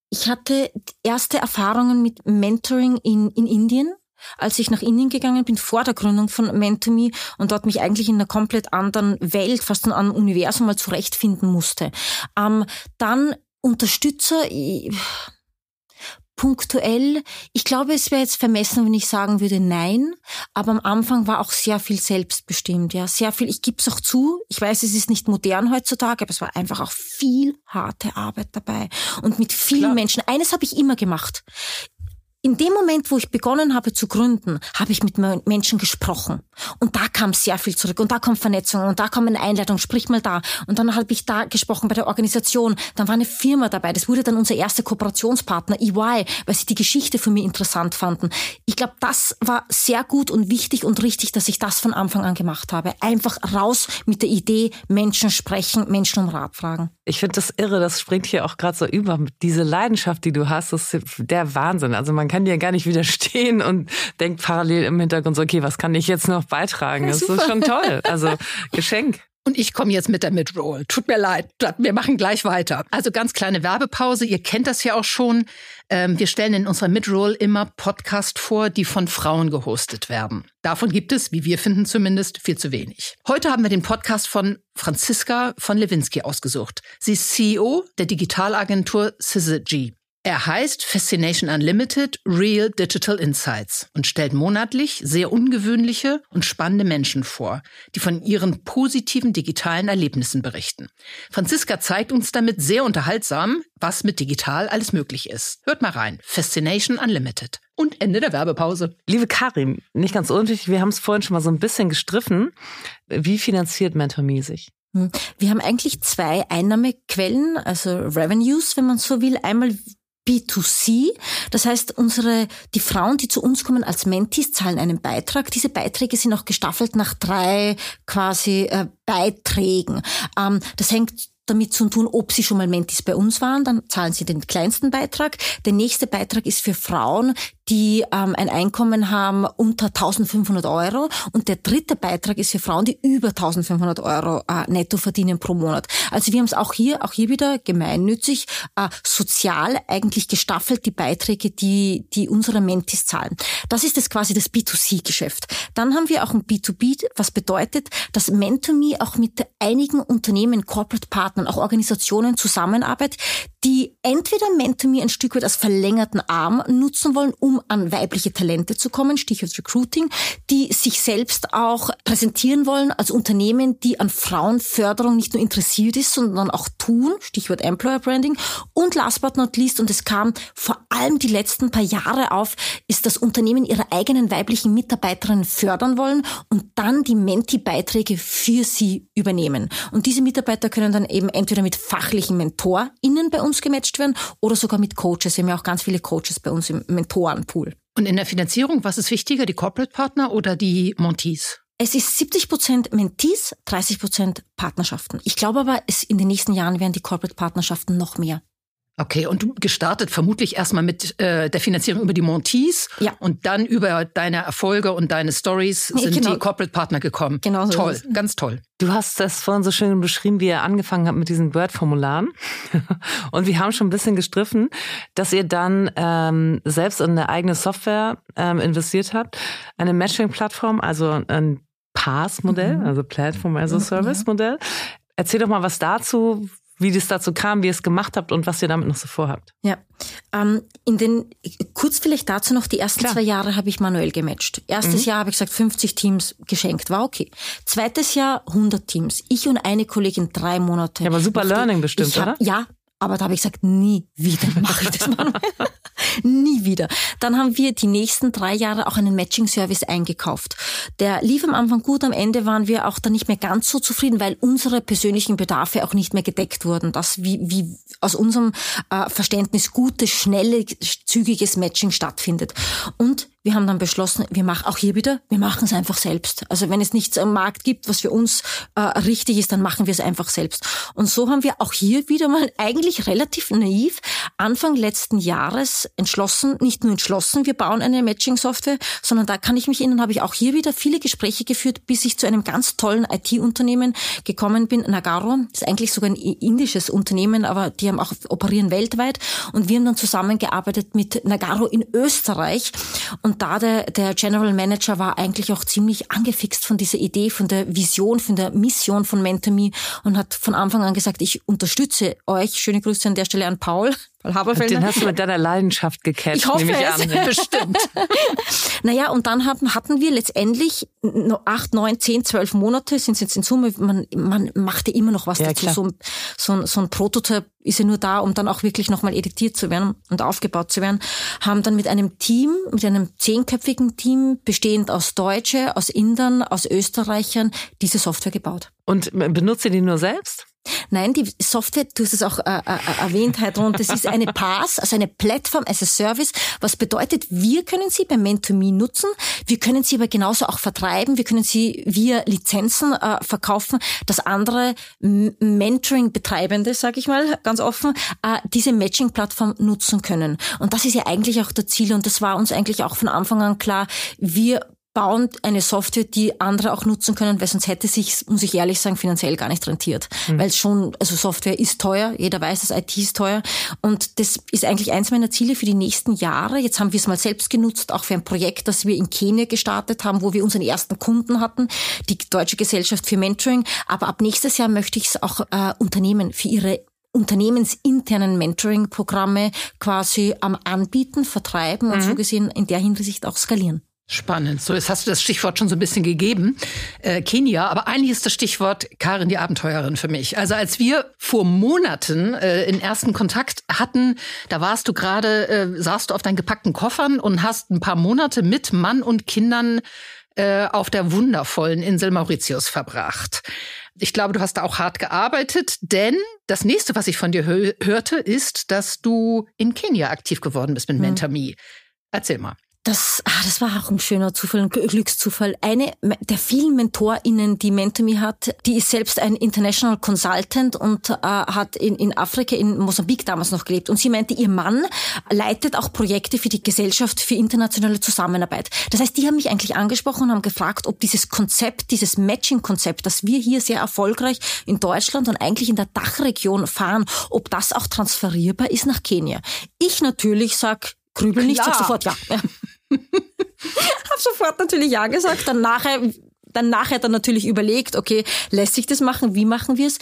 Ich hatte erste Erfahrungen mit Mentoring in, in Indien als ich nach Indien gegangen bin, vor der Gründung von MentorMe und dort mich eigentlich in einer komplett anderen Welt, fast in einem Universum mal zurechtfinden musste. Ähm, dann Unterstützer, punktuell, ich glaube, es wäre jetzt vermessen, wenn ich sagen würde, nein. Aber am Anfang war auch sehr viel selbstbestimmt, ja, sehr viel. Ich gebe es auch zu. Ich weiß, es ist nicht modern heutzutage, aber es war einfach auch viel harte Arbeit dabei und mit vielen Klar. Menschen. Eines habe ich immer gemacht in dem Moment, wo ich begonnen habe zu gründen, habe ich mit Menschen gesprochen. Und da kam sehr viel zurück. Und da kommt Vernetzung. Und da kam eine Einleitung. Sprich mal da. Und dann habe ich da gesprochen bei der Organisation. Dann war eine Firma dabei. Das wurde dann unser erster Kooperationspartner, EY, weil sie die Geschichte für mich interessant fanden. Ich glaube, das war sehr gut und wichtig und richtig, dass ich das von Anfang an gemacht habe. Einfach raus mit der Idee, Menschen sprechen, Menschen um Rat fragen. Ich finde das irre. Das springt hier auch gerade so über. Diese Leidenschaft, die du hast, ist der Wahnsinn. Also man kann dir gar nicht widerstehen und denkt parallel im Hintergrund so, okay, was kann ich jetzt noch beitragen? Das ist schon toll. Also Geschenk. Und ich komme jetzt mit der Midroll. Tut mir leid, wir machen gleich weiter. Also ganz kleine Werbepause. Ihr kennt das ja auch schon. Ähm, wir stellen in unserer Midroll immer Podcast vor, die von Frauen gehostet werden. Davon gibt es, wie wir finden zumindest, viel zu wenig. Heute haben wir den Podcast von Franziska von Lewinsky ausgesucht. Sie ist CEO der Digitalagentur Syzygy. Er heißt Fascination Unlimited Real Digital Insights und stellt monatlich sehr ungewöhnliche und spannende Menschen vor, die von ihren positiven digitalen Erlebnissen berichten. Franziska zeigt uns damit sehr unterhaltsam, was mit digital alles möglich ist. Hört mal rein. Fascination Unlimited. Und Ende der Werbepause. Liebe Karin, nicht ganz unwichtig, wir haben es vorhin schon mal so ein bisschen gestriffen. Wie finanziert MentorMe sich? Hm. Wir haben eigentlich zwei Einnahmequellen, also Revenues, wenn man so will. Einmal B2C. Das heißt, unsere, die Frauen, die zu uns kommen als Mentis, zahlen einen Beitrag. Diese Beiträge sind auch gestaffelt nach drei quasi äh, Beiträgen. Ähm, das hängt damit zu tun, ob sie schon mal Mentis bei uns waren, dann zahlen sie den kleinsten Beitrag. Der nächste Beitrag ist für Frauen, die ähm, ein Einkommen haben unter 1500 Euro. Und der dritte Beitrag ist für Frauen, die über 1500 Euro äh, netto verdienen pro Monat. Also wir haben es auch hier, auch hier wieder gemeinnützig, äh, sozial eigentlich gestaffelt, die Beiträge, die, die unsere Mentis zahlen. Das ist das quasi das B2C-Geschäft. Dann haben wir auch ein B2B, was bedeutet, dass MentorMe auch mit einigen Unternehmen, Corporate Partnern, auch Organisationen zusammenarbeitet, die entweder MentorMe ein Stück weit als verlängerten Arm nutzen wollen, um an weibliche Talente zu kommen, Stichwort Recruiting, die sich selbst auch präsentieren wollen als Unternehmen, die an Frauenförderung nicht nur interessiert ist, sondern auch tun, Stichwort Employer Branding. Und last but not least, und es kam vor allem die letzten paar Jahre auf, ist das Unternehmen ihre eigenen weiblichen Mitarbeiterinnen fördern wollen und dann die Menti-Beiträge für sie übernehmen. Und diese Mitarbeiter können dann eben entweder mit fachlichen MentorInnen bei uns gematcht werden oder sogar mit Coaches. Wir haben ja auch ganz viele Coaches bei uns im Mentorenpool. Und in der Finanzierung, was ist wichtiger, die Corporate Partner oder die Montees? Es ist 70 Prozent Mentees, 30 Prozent Partnerschaften. Ich glaube aber, es in den nächsten Jahren werden die Corporate Partnerschaften noch mehr. Okay, und du gestartet vermutlich erstmal mit äh, der Finanzierung über die Montees ja. und dann über deine Erfolge und deine Stories nee, sind genau. die Corporate Partner gekommen. Genau so Toll, ganz toll. Du hast das vorhin so schön beschrieben, wie ihr angefangen habt mit diesen Word-Formularen. und wir haben schon ein bisschen gestriffen, dass ihr dann ähm, selbst in eine eigene Software ähm, investiert habt, eine Matching-Plattform, also ein PaaS-Modell, mhm. also Platform as a Service-Modell. Erzähl doch mal was dazu, wie das dazu kam, wie ihr es gemacht habt und was ihr damit noch so vorhabt. Ja, ähm, in den kurz vielleicht dazu noch die ersten Klar. zwei Jahre habe ich manuell gematcht. Erstes mhm. Jahr habe ich gesagt 50 Teams geschenkt, war okay. Zweites Jahr 100 Teams. Ich und eine Kollegin drei Monate. Ja, aber super Learning bestimmt, hab, oder? Ja, aber da habe ich gesagt, nie wieder mache ich das mal. nie wieder. Dann haben wir die nächsten drei Jahre auch einen Matching-Service eingekauft. Der lief am Anfang gut, am Ende waren wir auch dann nicht mehr ganz so zufrieden, weil unsere persönlichen Bedarfe auch nicht mehr gedeckt wurden. Das, wie, wie aus unserem äh, Verständnis gutes, schnelles, zügiges Matching stattfindet. Und wir haben dann beschlossen, wir machen auch hier wieder, wir machen es einfach selbst. Also wenn es nichts am Markt gibt, was für uns äh, richtig ist, dann machen wir es einfach selbst. Und so haben wir auch hier wieder mal eigentlich relativ naiv Anfang letzten Jahres entschlossen, nicht nur entschlossen, wir bauen eine Matching-Software, sondern da kann ich mich erinnern, habe ich auch hier wieder viele Gespräche geführt, bis ich zu einem ganz tollen IT-Unternehmen gekommen bin. Nagaro ist eigentlich sogar ein indisches Unternehmen, aber die haben auch operieren weltweit. Und wir haben dann zusammengearbeitet mit Nagaro in Österreich. Und da der, der General Manager war eigentlich auch ziemlich angefixt von dieser Idee, von der Vision, von der Mission von MentorMe und hat von Anfang an gesagt, ich unterstütze euch. Schöne Grüße an der Stelle an Paul. Paul Haberfellner. Den hast du mit deiner Leidenschaft gecatcht, ich hoffe nehme ich es. an. Bestimmt. naja, und dann hatten, hatten wir letztendlich acht, neun, zehn, zwölf Monate, sind jetzt in Summe, man, man machte immer noch was Ja, dazu. klar. So, ein- so, ein- so ein Prototyp ist ja nur da, um dann auch wirklich nochmal editiert zu werden und aufgebaut zu werden, haben dann mit einem Team, mit einem zehnköpfigen Team, bestehend aus Deutsche, aus Indern, aus Österreichern, diese Software gebaut. Und benutzt ihr die nur selbst? Nein, die Software, du hast es auch äh, äh, erwähnt, Heidrun, das ist eine PaaS, also eine Plattform as a Service, was bedeutet, wir können sie bei Mentomy nutzen, wir können sie aber genauso auch vertreiben, wir können sie via Lizenzen äh, verkaufen, dass andere Mentoring-Betreibende, sage ich mal ganz offen, äh, diese Matching-Plattform nutzen können. Und das ist ja eigentlich auch der Ziel und das war uns eigentlich auch von Anfang an klar, wir bauen eine Software, die andere auch nutzen können, weil sonst hätte sich, muss ich ehrlich sagen, finanziell gar nicht rentiert. Weil es schon, also Software ist teuer, jeder weiß, dass IT ist teuer. Und das ist eigentlich eins meiner Ziele für die nächsten Jahre. Jetzt haben wir es mal selbst genutzt, auch für ein Projekt, das wir in Kenia gestartet haben, wo wir unseren ersten Kunden hatten, die Deutsche Gesellschaft für Mentoring. Aber ab nächstes Jahr möchte ich es auch äh, Unternehmen für ihre unternehmensinternen Mentoring-Programme quasi am Anbieten, vertreiben und so gesehen in der Hinsicht auch skalieren. Spannend. So, jetzt hast du das Stichwort schon so ein bisschen gegeben. Äh, Kenia, aber eigentlich ist das Stichwort Karin die Abenteuerin für mich. Also als wir vor Monaten äh, in ersten Kontakt hatten, da warst du gerade, äh, saßt du auf deinen gepackten Koffern und hast ein paar Monate mit Mann und Kindern äh, auf der wundervollen Insel Mauritius verbracht. Ich glaube, du hast da auch hart gearbeitet, denn das nächste, was ich von dir hö hörte, ist, dass du in Kenia aktiv geworden bist mit MentorMe. Erzähl mal. Das, ah, das war auch ein schöner Zufall, ein Gl- Glückszufall. Eine der vielen MentorInnen, die MentorMe hat, die ist selbst ein International Consultant und äh, hat in, in Afrika, in Mosambik damals noch gelebt. Und sie meinte, ihr Mann leitet auch Projekte für die Gesellschaft für internationale Zusammenarbeit. Das heißt, die haben mich eigentlich angesprochen und haben gefragt, ob dieses Konzept, dieses Matching-Konzept, das wir hier sehr erfolgreich in Deutschland und eigentlich in der Dachregion fahren, ob das auch transferierbar ist nach Kenia. Ich natürlich sag, grübel nicht, sag sofort ja. Hab sofort natürlich ja gesagt. Dann nachher, dann nachher dann natürlich überlegt, okay, lässt sich das machen? Wie machen wir es?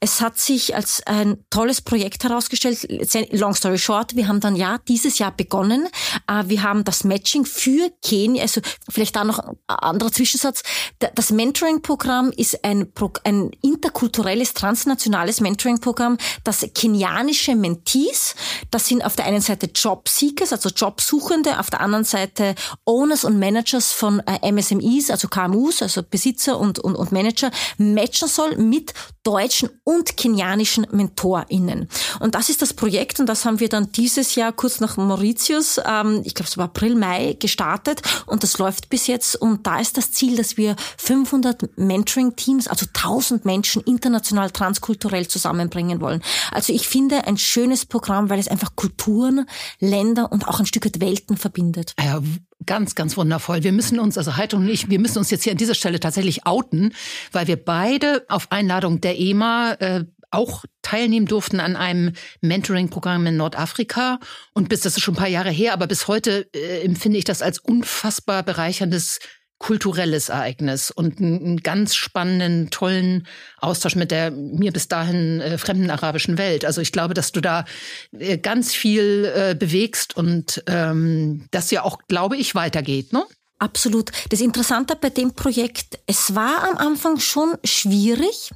Es hat sich als ein tolles Projekt herausgestellt. Long story short, wir haben dann ja dieses Jahr begonnen. Äh, Wir haben das Matching für Kenia, also vielleicht da noch ein anderer Zwischensatz. Da- Das Mentoring-Programm ist ein, ein interkulturelles, transnationales Mentoring-Programm, das kenianische Mentees, das sind auf der einen Seite Jobseekers, also Jobsuchende, auf der anderen Seite Owners und Managers von äh, MSMEs, also KMUs, also Besitzer und, und, und Manager, matchen soll mit deutschen und kenianischen MentorInnen. Und das ist das Projekt und das haben wir dann dieses Jahr kurz nach Mauritius, ähm, ich glaube es war April, Mai, gestartet und das läuft bis jetzt und da ist das Ziel, dass wir 500 Mentoring-Teams, also 1000 Menschen international transkulturell zusammenbringen wollen. Also ich finde ein schönes Programm, weil es einfach Kulturen, Länder und auch ein Stück weit Welten verbindet. Ja, w- ganz, ganz wundervoll. Wir müssen uns, also Heidrun und ich, wir müssen uns jetzt hier an dieser Stelle tatsächlich outen, weil wir beide auf Einladung der EMA äh, auch teilnehmen durften an einem Mentoring-Programm in Nordafrika. Und bis, das ist schon ein paar Jahre her, aber bis heute äh, empfinde ich das als unfassbar bereicherndes kulturelles Ereignis und einen, ganz spannenden, tollen Austausch mit der mir bis dahin äh, fremden arabischen Welt. Also ich glaube, dass du da äh, ganz viel äh, bewegst und ähm, das ja auch, glaube ich, weitergeht, ne? Absolut. Das Interessante bei dem Projekt, es war am Anfang schon schwierig,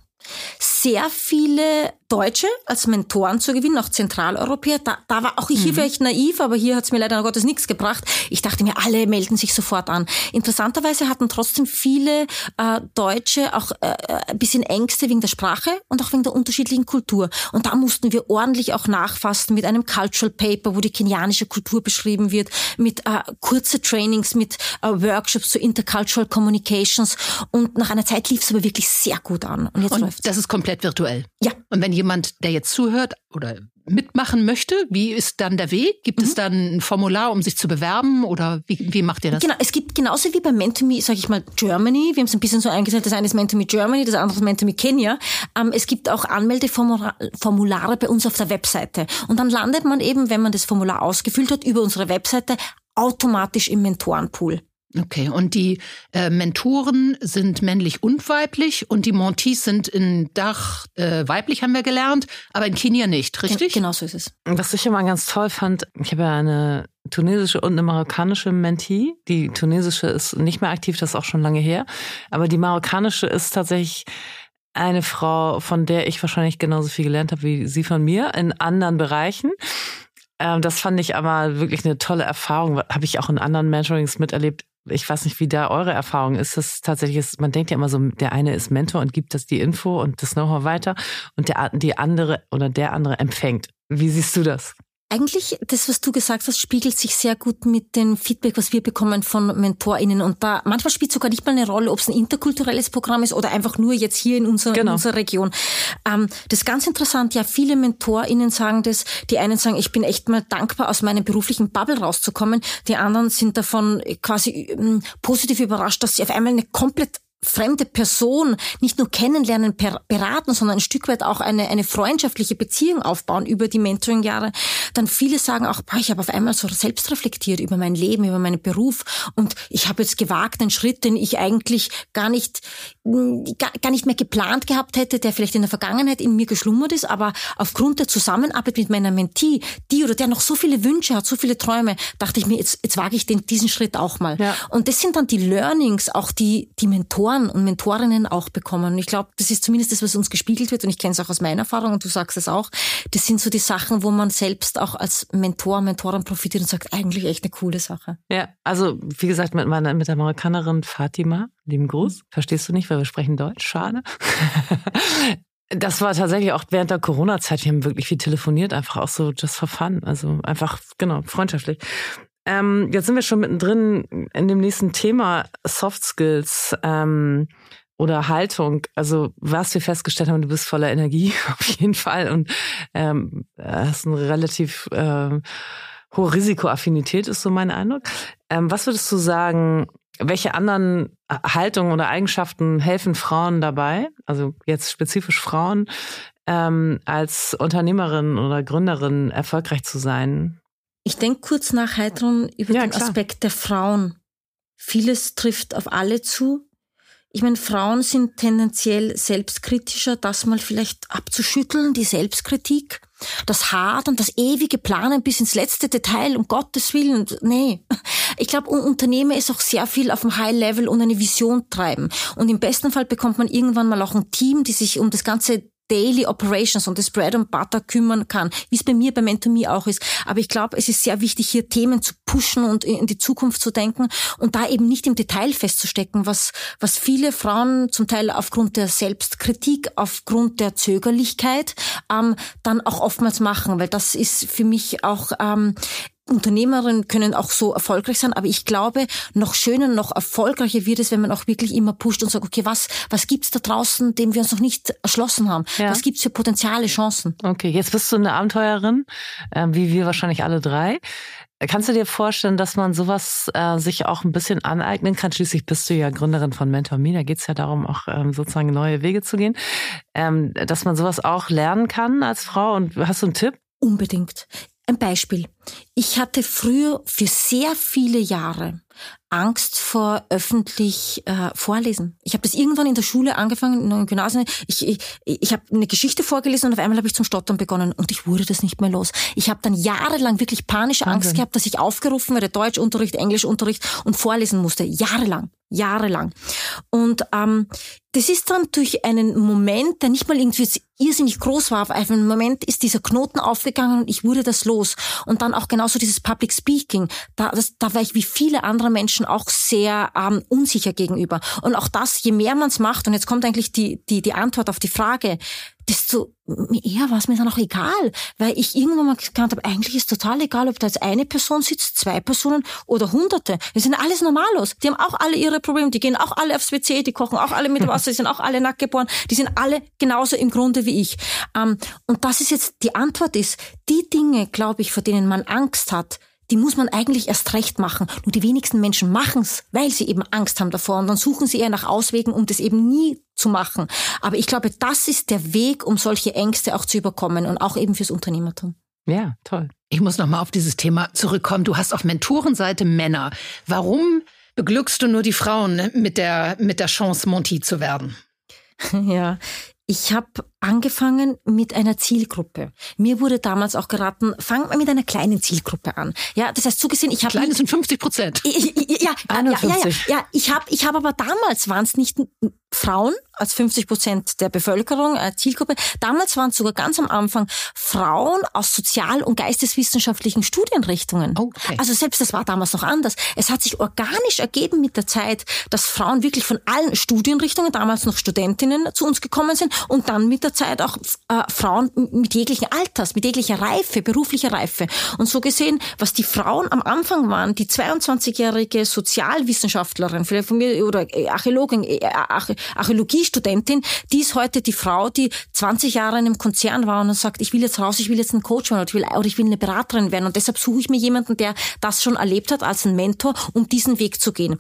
sehr viele Deutsche als Mentoren zu gewinnen, auch Zentraleuropäer. Da, da war auch ich hier vielleicht naiv, aber hier hat es mir leider Gottes nichts gebracht. Ich dachte mir, alle melden sich sofort an. Interessanterweise hatten trotzdem viele äh, Deutsche auch äh, ein bisschen Ängste wegen der Sprache und auch wegen der unterschiedlichen Kultur. Und da mussten wir ordentlich auch nachfassen mit einem Cultural Paper, wo die kenianische Kultur beschrieben wird, mit äh, kurze Trainings, mit äh, Workshops zu Intercultural Communications. Und nach einer Zeit lief es aber wirklich sehr gut an. Und jetzt läuft's. Und das ist komplett virtuell. Ja. Und wenn jemand, der jetzt zuhört oder mitmachen möchte, wie ist dann der Weg? Gibt mhm. es dann ein Formular, um sich zu bewerben oder wie, wie macht ihr das? Genau, es gibt genauso wie bei Mentomy, sage ich mal, Germany, wir haben es ein bisschen so eingesetzt, das eine ist Mentomy Germany, das andere ist Mentomy Kenya. Ähm, es gibt auch Anmeldeformulare bei uns auf der Webseite. Und dann landet man eben, wenn man das Formular ausgefüllt hat, über unsere Webseite automatisch im Mentorenpool. Okay, und die äh, Mentoren sind männlich und weiblich und die Montees sind in Dach äh, weiblich, haben wir gelernt, aber in Kenia nicht, richtig? Genau so ist es. Was ich immer ganz toll fand, ich habe ja eine tunesische und eine marokkanische Mentee. Die tunesische ist nicht mehr aktiv, das ist auch schon lange her, aber die marokkanische ist tatsächlich eine Frau, von der ich wahrscheinlich genauso viel gelernt habe wie sie von mir in anderen Bereichen. Ähm, das fand ich aber wirklich eine tolle Erfahrung. Habe ich auch in anderen Mentorings miterlebt ich weiß nicht, wie da eure Erfahrung ist. Das tatsächlich ist, man denkt ja immer so, der eine ist Mentor und gibt das die Info und das Know-how weiter und der, die andere oder der andere empfängt. Wie siehst du das? Eigentlich, das, was du gesagt hast, spiegelt sich sehr gut mit dem Feedback, was wir bekommen von MentorInnen. Und da, manchmal spielt sogar nicht mal eine Rolle, ob es ein interkulturelles Programm ist oder einfach nur jetzt hier in unserer, genau. in unserer Region. Ähm, das ist ganz interessant. Ja, viele MentorInnen sagen das. Die einen sagen, ich bin echt mal dankbar, aus meinem beruflichen Bubble rauszukommen. Die anderen sind davon quasi ähm, positiv überrascht, dass sie auf einmal eine komplett fremde Person nicht nur kennenlernen, beraten, sondern ein Stück weit auch eine, eine freundschaftliche Beziehung aufbauen über die Mentoring-Jahre, dann viele sagen auch, boah, ich habe auf einmal so selbst reflektiert über mein Leben, über meinen Beruf und ich habe jetzt gewagt, einen Schritt, den ich eigentlich gar nicht, mm, gar nicht mehr geplant gehabt hätte, der vielleicht in der Vergangenheit in mir geschlummert ist, aber aufgrund der Zusammenarbeit mit meiner Mentee, die oder der noch so viele Wünsche hat, so viele Träume, dachte ich mir, jetzt, jetzt wage ich den, diesen Schritt auch mal. Ja. Und das sind dann die Learnings, auch die, die Mentoren Mentoren und Mentorinnen auch bekommen. Und ich glaube, das ist zumindest das, was uns gespiegelt wird. Und ich kenne es auch aus meiner Erfahrung und du sagst es auch. Das sind so die Sachen, wo man selbst auch als Mentor, Mentorin profitiert und sagt, eigentlich echt eine coole Sache. Ja, also wie gesagt, mit meiner mit der Amerikanerin Fatima, lieben Gruß. Verstehst du nicht, weil wir sprechen Deutsch? Schade. Das war tatsächlich auch während der Corona-Zeit. Wir haben wirklich viel telefoniert, einfach auch so just for fun. Also einfach, genau, freundschaftlich. Ähm, jetzt sind wir schon mittendrin in dem nächsten Thema Soft Skills ähm, oder Haltung. Also was wir festgestellt haben, du bist voller Energie auf jeden Fall und ähm, hast eine relativ äh, hohe Risikoaffinität, ist so mein Eindruck. Ähm, was würdest du sagen, welche anderen Haltungen oder Eigenschaften helfen Frauen dabei, also jetzt spezifisch Frauen, ähm, als Unternehmerin oder Gründerin erfolgreich zu sein? Ich denke kurz nach Heidrun über ja, den klar. Aspekt der Frauen. Vieles trifft auf alle zu. Ich meine, Frauen sind tendenziell selbstkritischer, das mal vielleicht abzuschütteln, die Selbstkritik. Das Hadern, das ewige Planen bis ins letzte Detail, um Gottes Willen. Nee. Ich glaube, Unternehmen ist auch sehr viel auf dem High Level und eine Vision treiben. Und im besten Fall bekommt man irgendwann mal auch ein Team, die sich um das ganze Daily Operations und das Bread and Butter kümmern kann, wie es bei mir bei Mentomy auch ist. Aber ich glaube, es ist sehr wichtig, hier Themen zu pushen und in die Zukunft zu denken und da eben nicht im Detail festzustecken, was, was viele Frauen zum Teil aufgrund der Selbstkritik, aufgrund der Zögerlichkeit ähm, dann auch oftmals machen, weil das ist für mich auch ähm, Unternehmerinnen können auch so erfolgreich sein, aber ich glaube, noch schöner, noch erfolgreicher wird es, wenn man auch wirklich immer pusht und sagt, okay, was, was gibt's da draußen, dem wir uns noch nicht erschlossen haben? Ja. Was gibt's für Potenziale, Chancen? Okay, jetzt bist du eine Abenteuerin, äh, wie wir wahrscheinlich alle drei. Kannst du dir vorstellen, dass man sowas äh, sich auch ein bisschen aneignen kann? Schließlich bist du ja Gründerin von Mentor Me, da geht's ja darum, auch ähm, sozusagen neue Wege zu gehen. Ähm, dass man sowas auch lernen kann als Frau. Und hast du einen Tipp? Unbedingt. Ein Beispiel. Ich hatte früher für sehr viele Jahre Angst vor öffentlich äh, Vorlesen. Ich habe das irgendwann in der Schule angefangen, im Gymnasium. Ich, ich, ich habe eine Geschichte vorgelesen und auf einmal habe ich zum Stottern begonnen und ich wurde das nicht mehr los. Ich habe dann jahrelang wirklich panische Angst okay. gehabt, dass ich aufgerufen werde, Deutschunterricht, Englischunterricht und vorlesen musste. Jahrelang jahrelang. Und ähm, das ist dann durch einen Moment, der nicht mal irgendwie irrsinnig groß war, auf einen Moment ist dieser Knoten aufgegangen und ich wurde das los. Und dann auch genauso dieses Public Speaking, da, das, da war ich wie viele andere Menschen auch sehr ähm, unsicher gegenüber. Und auch das, je mehr man es macht, und jetzt kommt eigentlich die, die, die Antwort auf die Frage, desto eher war es mir dann auch egal, weil ich irgendwann mal gekannt habe, eigentlich ist total egal, ob da jetzt eine Person sitzt, zwei Personen oder Hunderte. Wir sind alles normalos. Die haben auch alle ihre Probleme, die gehen auch alle aufs WC, die kochen auch alle mit Wasser, die sind auch alle nackt geboren, die sind alle genauso im Grunde wie ich. Ähm, und das ist jetzt, die Antwort ist, die Dinge, glaube ich, vor denen man Angst hat, die muss man eigentlich erst recht machen. Nur die wenigsten Menschen machen's, weil sie eben Angst haben davor. Und dann suchen sie eher nach Auswegen, um das eben nie zu machen. Aber ich glaube, das ist der Weg, um solche Ängste auch zu überkommen und auch eben fürs Unternehmertum. Ja, toll. Ich muss nochmal auf dieses Thema zurückkommen. Du hast auf Mentorenseite Männer. Warum beglückst du nur die Frauen ne, mit der, mit der Chance, Monty zu werden? Ja, ich habe angefangen mit einer Zielgruppe. Mir wurde damals auch geraten, fang mal mit einer kleinen Zielgruppe an. Ja, das heißt zugesehen, ich habe kleine sind 50 Prozent. Ja, ja, ja, ja, ja, ja, ich habe ich habe aber damals waren es nicht Frauen als 50 Prozent der Bevölkerung, äh, Zielgruppe. Damals waren es sogar ganz am Anfang Frauen aus sozial- und geisteswissenschaftlichen Studienrichtungen. Oh, okay. Also selbst das war damals noch anders. Es hat sich organisch ergeben mit der Zeit, dass Frauen wirklich von allen Studienrichtungen, damals noch Studentinnen, zu uns gekommen sind und dann mit der Zeit auch äh, Frauen mit jeglichen Alters, mit jeglicher Reife, beruflicher Reife. Und so gesehen, was die Frauen am Anfang waren, die 22-jährige Sozialwissenschaftlerin, vielleicht von mir, oder Archäologin, äh, Archäologiestudentin, die ist heute die Frau, die 20 Jahre in einem Konzern war und sagt, ich will jetzt raus, ich will jetzt ein Coach werden oder ich will, oder ich will eine Beraterin werden. Und deshalb suche ich mir jemanden, der das schon erlebt hat als ein Mentor, um diesen Weg zu gehen.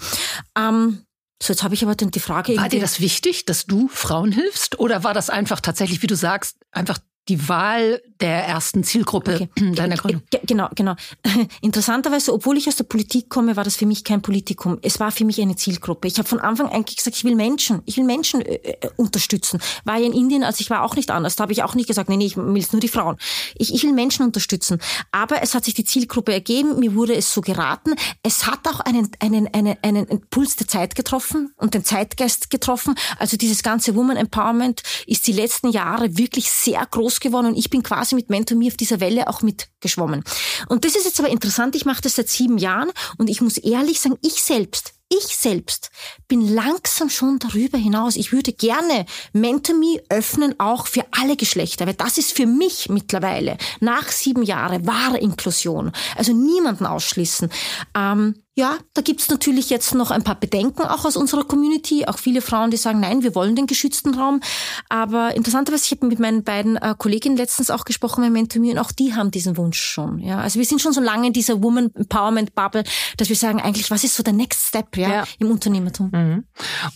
Ähm, so, jetzt habe ich aber dann die Frage. War dir das wichtig, dass du Frauen hilfst? Oder war das einfach tatsächlich, wie du sagst, einfach die Wahl der ersten Zielgruppe okay. deiner Gründung. Genau, genau. Interessanterweise, obwohl ich aus der Politik komme, war das für mich kein Politikum. Es war für mich eine Zielgruppe. Ich habe von Anfang an gesagt, ich will Menschen, ich will Menschen äh, äh, unterstützen. War ja in Indien, also ich war auch nicht anders. Da habe ich auch nicht gesagt, nee, nee, ich will nur die Frauen. Ich, ich will Menschen unterstützen. Aber es hat sich die Zielgruppe ergeben, mir wurde es so geraten. Es hat auch einen, einen, einen, einen Impuls der Zeit getroffen und den Zeitgeist getroffen. Also dieses ganze Woman Empowerment ist die letzten Jahre wirklich sehr groß geworden und ich bin quasi mit Mentor Me auf dieser Welle auch mitgeschwommen. Und das ist jetzt aber interessant, ich mache das seit sieben Jahren und ich muss ehrlich sagen, ich selbst ich selbst bin langsam schon darüber hinaus. Ich würde gerne MentorMe öffnen, auch für alle Geschlechter, weil das ist für mich mittlerweile nach sieben Jahren wahre Inklusion. Also niemanden ausschließen. Ähm, ja, da gibt's natürlich jetzt noch ein paar Bedenken auch aus unserer Community, auch viele Frauen, die sagen, nein, wir wollen den geschützten Raum. Aber interessanterweise, ich habe mit meinen beiden äh, Kolleginnen letztens auch gesprochen mein Mentor und auch die haben diesen Wunsch schon. Ja, also wir sind schon so lange in dieser Woman Empowerment Bubble, dass wir sagen, eigentlich, was ist so der Next Step ja, ja. im Unternehmertum? Mhm.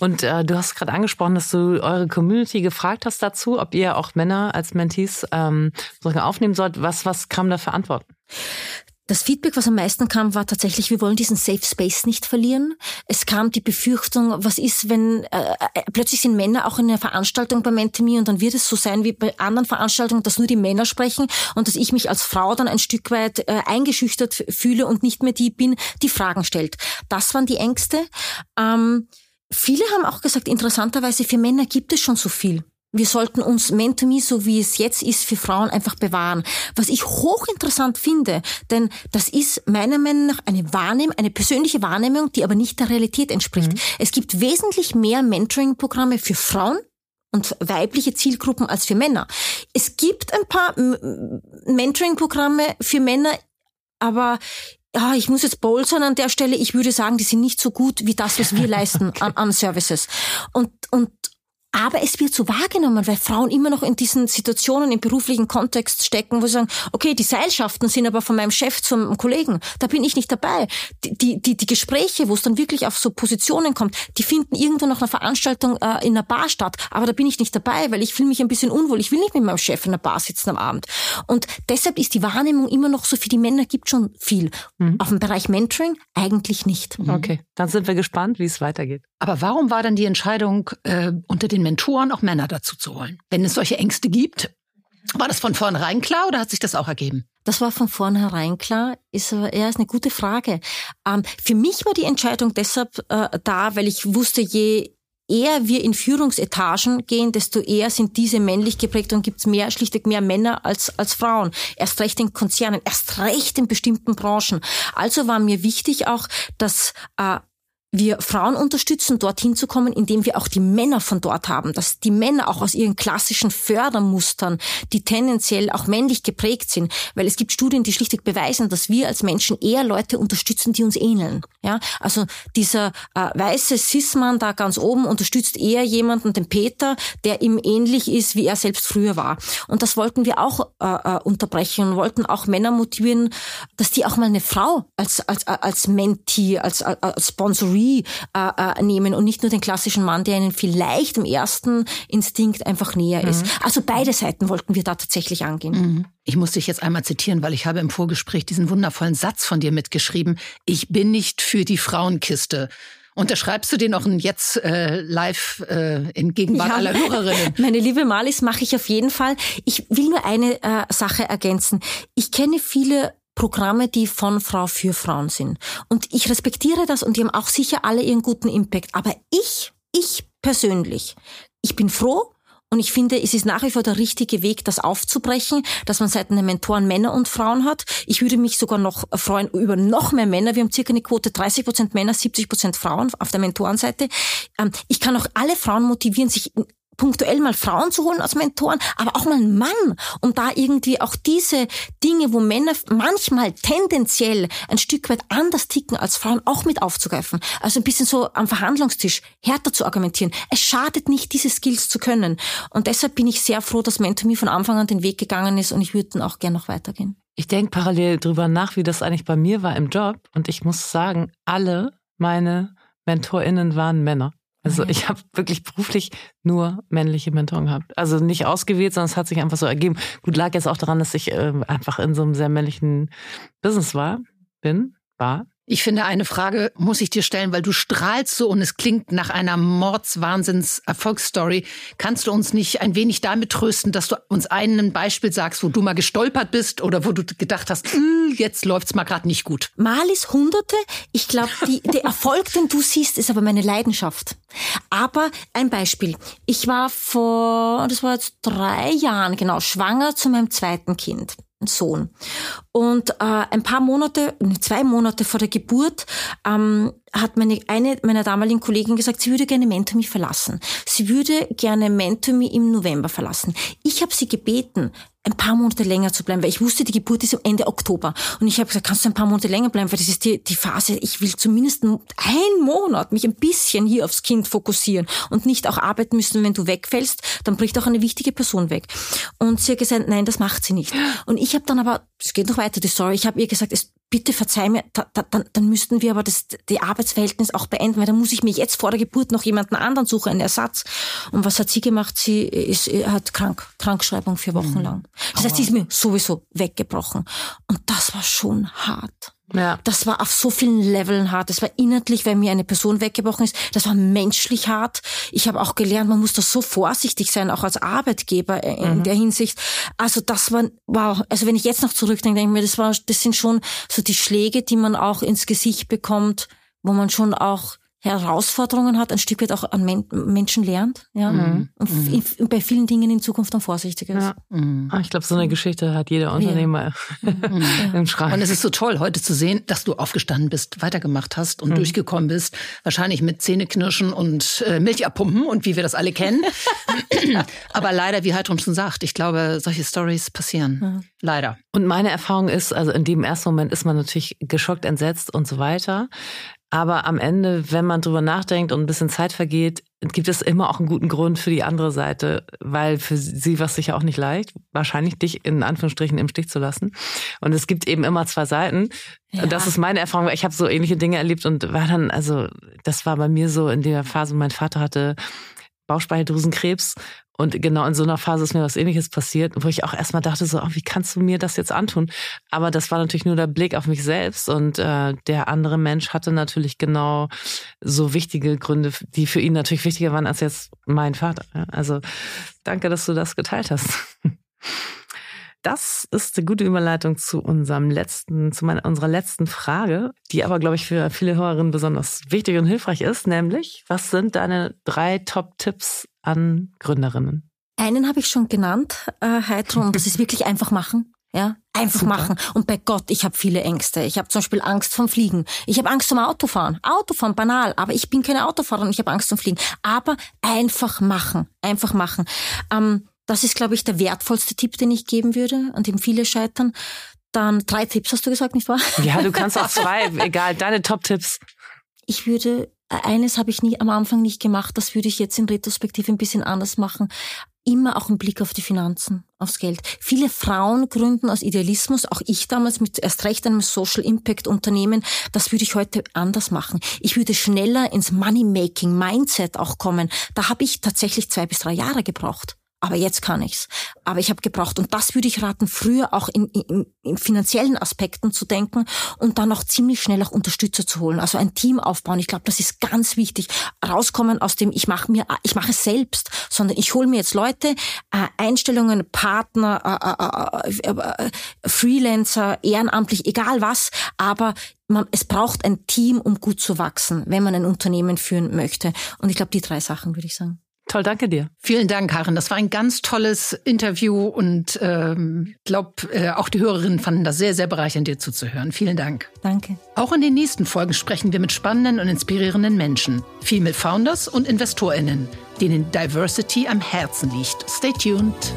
Und äh, du hast gerade angesprochen, dass du eure Community gefragt hast dazu, ob ihr auch Männer als Mentees ähm, aufnehmen sollt. Was was kam da für Antworten? Das Feedback, was am meisten kam, war tatsächlich, wir wollen diesen Safe Space nicht verlieren. Es kam die Befürchtung, was ist, wenn äh, äh plötzlich sind Männer auch in einer Veranstaltung bei Mentemi und dann wird es so sein wie bei anderen Veranstaltungen, dass nur die Männer sprechen und dass ich mich als Frau dann ein Stück weit äh, eingeschüchtert fühle und nicht mehr die bin, die Fragen stellt. Das waren die Ängste. Ähm, viele haben auch gesagt, interessanterweise für Männer gibt es schon so viel wir sollten uns Mentomy, so wie es jetzt ist, für Frauen einfach bewahren. Was ich hochinteressant finde, denn das ist meiner Meinung nach eine Wahrnehmung, eine persönliche Wahrnehmung, die aber nicht der Realität entspricht. Mhm. Es gibt wesentlich mehr Mentoring-Programme für Frauen, und weibliche Zielgruppen als für Männer. Es gibt ein paar Mentoring-Programme für Männer, aber ja, ich muss jetzt bold sein an der Stelle. Ich würde sagen, die sind nicht so gut wie das, was wir leisten an, an Services. Und, und aber es wird so wahrgenommen, weil Frauen immer noch in diesen Situationen im beruflichen Kontext stecken, wo sie sagen, okay, die Seilschaften sind aber von meinem Chef zum Kollegen, da bin ich nicht dabei. Die, die, die, Gespräche, wo es dann wirklich auf so Positionen kommt, die finden irgendwo nach einer Veranstaltung äh, in einer Bar statt, aber da bin ich nicht dabei, weil ich fühle mich ein bisschen unwohl. Ich will nicht mit meinem Chef in einer Bar sitzen am Abend. Und deshalb ist die Wahrnehmung immer noch so, für die Männer gibt schon viel. Mhm. Auf dem Bereich Mentoring eigentlich nicht. Okay, dann sind wir gespannt, wie es weitergeht. Aber warum war dann die Entscheidung, äh, unter den Mentoren auch Männer dazu zu holen? Wenn es solche Ängste gibt, war das von vornherein klar oder hat sich das auch ergeben? Das war von vornherein klar, ist aber eher eine gute Frage. Ähm, für mich war die Entscheidung deshalb äh, da, weil ich wusste, je eher wir in Führungsetagen gehen, desto eher sind diese männlich geprägt und gibt es mehr, schlichtweg mehr Männer als, als Frauen. Erst recht in Konzernen, erst recht in bestimmten Branchen. Also war mir wichtig auch, dass äh, wir Frauen unterstützen, dorthin zu kommen, indem wir auch die Männer von dort haben, dass die Männer auch aus ihren klassischen Fördermustern, die tendenziell auch männlich geprägt sind, weil es gibt Studien, die schlichtweg beweisen, dass wir als Menschen eher Leute unterstützen, die uns ähneln. Ja, also dieser äh, weiße Cis-Mann da ganz oben unterstützt eher jemanden, den Peter, der ihm ähnlich ist, wie er selbst früher war. Und das wollten wir auch äh, äh unterbrechen und wollten auch Männer motivieren, dass die auch mal eine Frau als als als Mentee, als, als Sponsoree äh, äh, nehmen und nicht nur den klassischen Mann, der ihnen vielleicht im ersten Instinkt einfach näher mhm. ist. Also beide Seiten wollten wir da tatsächlich angehen. Mhm. Ich muss dich jetzt einmal zitieren, weil ich habe im Vorgespräch diesen wundervollen Satz von dir mitgeschrieben. Ich bin nicht für die Frauenkiste. Unterschreibst du den noch jetzt äh, live äh, in Gegenwart ja. aller Hörerinnen? Meine liebe Malis, mache ich auf jeden Fall. Ich will nur eine äh, Sache ergänzen. Ich kenne viele Programme, die von Frau für Frauen sind. Und ich respektiere das und die haben auch sicher alle ihren guten Impact. Aber ich, ich persönlich, ich bin froh, und ich finde, es ist nach wie vor der richtige Weg, das aufzubrechen, dass man seitens der Mentoren Männer und Frauen hat. Ich würde mich sogar noch freuen über noch mehr Männer. Wir haben circa eine Quote 30 Prozent Männer, 70 Prozent Frauen auf der Mentorenseite. Ähm, ich kann auch alle Frauen motivieren, sich punktuell mal Frauen zu holen als Mentoren, aber auch mal einen Mann, um da irgendwie auch diese Dinge, wo Männer manchmal tendenziell ein Stück weit anders ticken als Frauen, auch mit aufzugreifen. Also ein bisschen so am Verhandlungstisch härter zu argumentieren. Es schadet nicht, diese Skills zu können. Und deshalb bin ich sehr froh, dass MentorMe von Anfang an den Weg gegangen ist und ich würde auch gerne noch weitergehen. Ich denke parallel drüber nach, wie das eigentlich bei mir war im Job. Und ich muss sagen, alle meine MentorInnen waren Männer. Also mhm. ich habe wirklich beruflich nur männliche Mentoren gehabt. Also nicht ausgewählt, sondern es hat sich einfach so ergeben. Gut, lag jetzt auch daran, dass ich äh, einfach in so einem sehr männlichen Business war, bin, war. Ich finde, eine Frage muss ich dir stellen, weil du strahlst so und es klingt nach einer Mordswahnsinns-Erfolgsstory. Kannst du uns nicht ein wenig damit trösten, dass du uns ein Beispiel sagst, wo du mal gestolpert bist oder wo du gedacht hast, hm, jetzt läuft's mal gerade nicht gut? Mal ist Hunderte. Ich glaube, der Erfolg, den du siehst, ist aber meine Leidenschaft. Aber ein Beispiel. Ich war vor, das war jetzt drei Jahren, genau, schwanger zu meinem zweiten Kind. Sohn. Und äh, ein paar Monate, zwei Monate vor der Geburt, ähm, hat meine, eine meiner damaligen Kollegen gesagt, sie würde gerne MentorMe verlassen. Sie würde gerne MentorMe im November verlassen. Ich habe sie gebeten, ein paar Monate länger zu bleiben, weil ich wusste, die Geburt ist am Ende Oktober. Und ich habe gesagt, kannst du ein paar Monate länger bleiben, weil das ist die, die Phase, ich will zumindest einen Monat mich ein bisschen hier aufs Kind fokussieren und nicht auch arbeiten müssen, wenn du wegfällst, dann bricht auch eine wichtige Person weg. Und sie hat gesagt, nein, das macht sie nicht. Und ich habe dann aber, es geht noch weiter, die Story, ich habe ihr gesagt, es bitte verzeih mir, da, da, dann, dann müssten wir aber das, die Arbeitsverhältnis auch beenden, weil dann muss ich mir jetzt vor der Geburt noch jemanden anderen suchen, einen Ersatz. Und was hat sie gemacht? Sie ist, hat krank, Krankschreibung vier Wochen mhm. lang. Das heißt, sie ist mir sowieso weggebrochen. Und das war schon hart. Ja. Das war auf so vielen Leveln hart. Das war inhaltlich, weil mir eine Person weggebrochen ist. Das war menschlich hart. Ich habe auch gelernt, man muss da so vorsichtig sein, auch als Arbeitgeber in mhm. der Hinsicht. Also das war, wow. Also wenn ich jetzt noch zurückdenke, denke ich mir, das war, das sind schon so die Schläge, die man auch ins Gesicht bekommt, wo man schon auch Herausforderungen hat, ein Stück weit auch an Men Menschen lernt, ja, mhm. und mhm. bei vielen Dingen in Zukunft dann vorsichtig ist. Ja. Mhm. Ah, ich glaube, so eine Geschichte hat jeder Unternehmer ja. im Schrank. Und es ist so toll, heute zu sehen, dass du aufgestanden bist, weitergemacht hast und mhm. durchgekommen bist, wahrscheinlich mit Zähneknirschen und äh, Milch abpumpen und wie wir das alle kennen. Aber leider, wie Heidrun schon sagt, ich glaube, solche Stories passieren. Ja. Leider. Und meine Erfahrung ist, also in dem ersten Moment ist man natürlich geschockt, entsetzt und so weiter. Aber am Ende, wenn man drüber nachdenkt und ein bisschen Zeit vergeht, gibt es immer auch einen guten Grund für die andere Seite, weil für sie war es sicher auch nicht leicht, wahrscheinlich dich in Anführungsstrichen im Stich zu lassen. Und es gibt eben immer zwei Seiten. Ja. Das ist meine Erfahrung. Ich habe so ähnliche Dinge erlebt und war dann, also das war bei mir so in der Phase, mein Vater hatte Bauchspeicheldrüsenkrebs und genau in so einer Phase ist mir was ähnliches passiert, wo ich auch erstmal dachte, so, oh, wie kannst du mir das jetzt antun? Aber das war natürlich nur der Blick auf mich selbst und äh, der andere Mensch hatte natürlich genau so wichtige Gründe, die für ihn natürlich wichtiger waren als jetzt mein Vater. Also danke, dass du das geteilt hast. Das ist eine gute Überleitung zu unserem letzten, zu meiner, unserer letzten Frage, die aber, glaube ich, für viele Hörerinnen besonders wichtig und hilfreich ist, nämlich, was sind deine drei Top-Tipps an Gründerinnen? Einen habe ich schon genannt, äh, Heidrun, das ist wirklich einfach machen. Ja, einfach Super. machen. Und bei Gott, ich habe viele Ängste. Ich habe zum Beispiel Angst vom Fliegen. Ich habe Angst vom Autofahren. Autofahren, banal. Aber ich bin keine Autofahrerin. Ich habe Angst vom Fliegen. Aber einfach machen. Einfach machen. Ähm, das ist, glaube ich, der wertvollste Tipp, den ich geben würde, an dem viele scheitern. Dann drei Tipps, hast du gesagt, nicht wahr? Ja, du kannst auch zwei. Egal, deine Top-Tipps. Ich würde eines habe ich nie am Anfang nicht gemacht, das würde ich jetzt in Retrospektive ein bisschen anders machen immer auch einen Blick auf die Finanzen, aufs Geld. Viele Frauen gründen aus Idealismus, auch ich damals mit erst recht einem Social Impact Unternehmen. Das würde ich heute anders machen. Ich würde schneller ins Money-Making Mindset auch kommen. Da habe ich tatsächlich zwei bis drei Jahre gebraucht aber jetzt kann ich's. Aber ich habe gebraucht und das würde ich raten, früher auch in, in, in finanziellen Aspekten zu denken und dann auch ziemlich schnell auch Unterstützer zu holen, also ein Team aufbauen. Ich glaube, das ist ganz wichtig. Rauskommen aus dem, ich mache mir, ich mache es selbst, sondern ich hole mir jetzt Leute, äh, Einstellungen, Partner, äh, äh, äh, Freelancer, ehrenamtlich, egal was, aber man, es braucht ein Team, um gut zu wachsen, wenn man ein Unternehmen führen möchte. Und ich glaube, die drei Sachen würde ich sagen. Toll, danke dir. Vielen Dank, Karin. Das war ein ganz tolles Interview und ähm, glaube, äh, auch die Hörerinnen fanden das sehr, sehr bereichernd, dir zuzuhören. Vielen Dank. Danke. Auch in den nächsten Folgen sprechen wir mit spannenden und inspirierenden Menschen, Female Founders und InvestorInnen, denen Diversity am Herzen liegt. Stay tuned.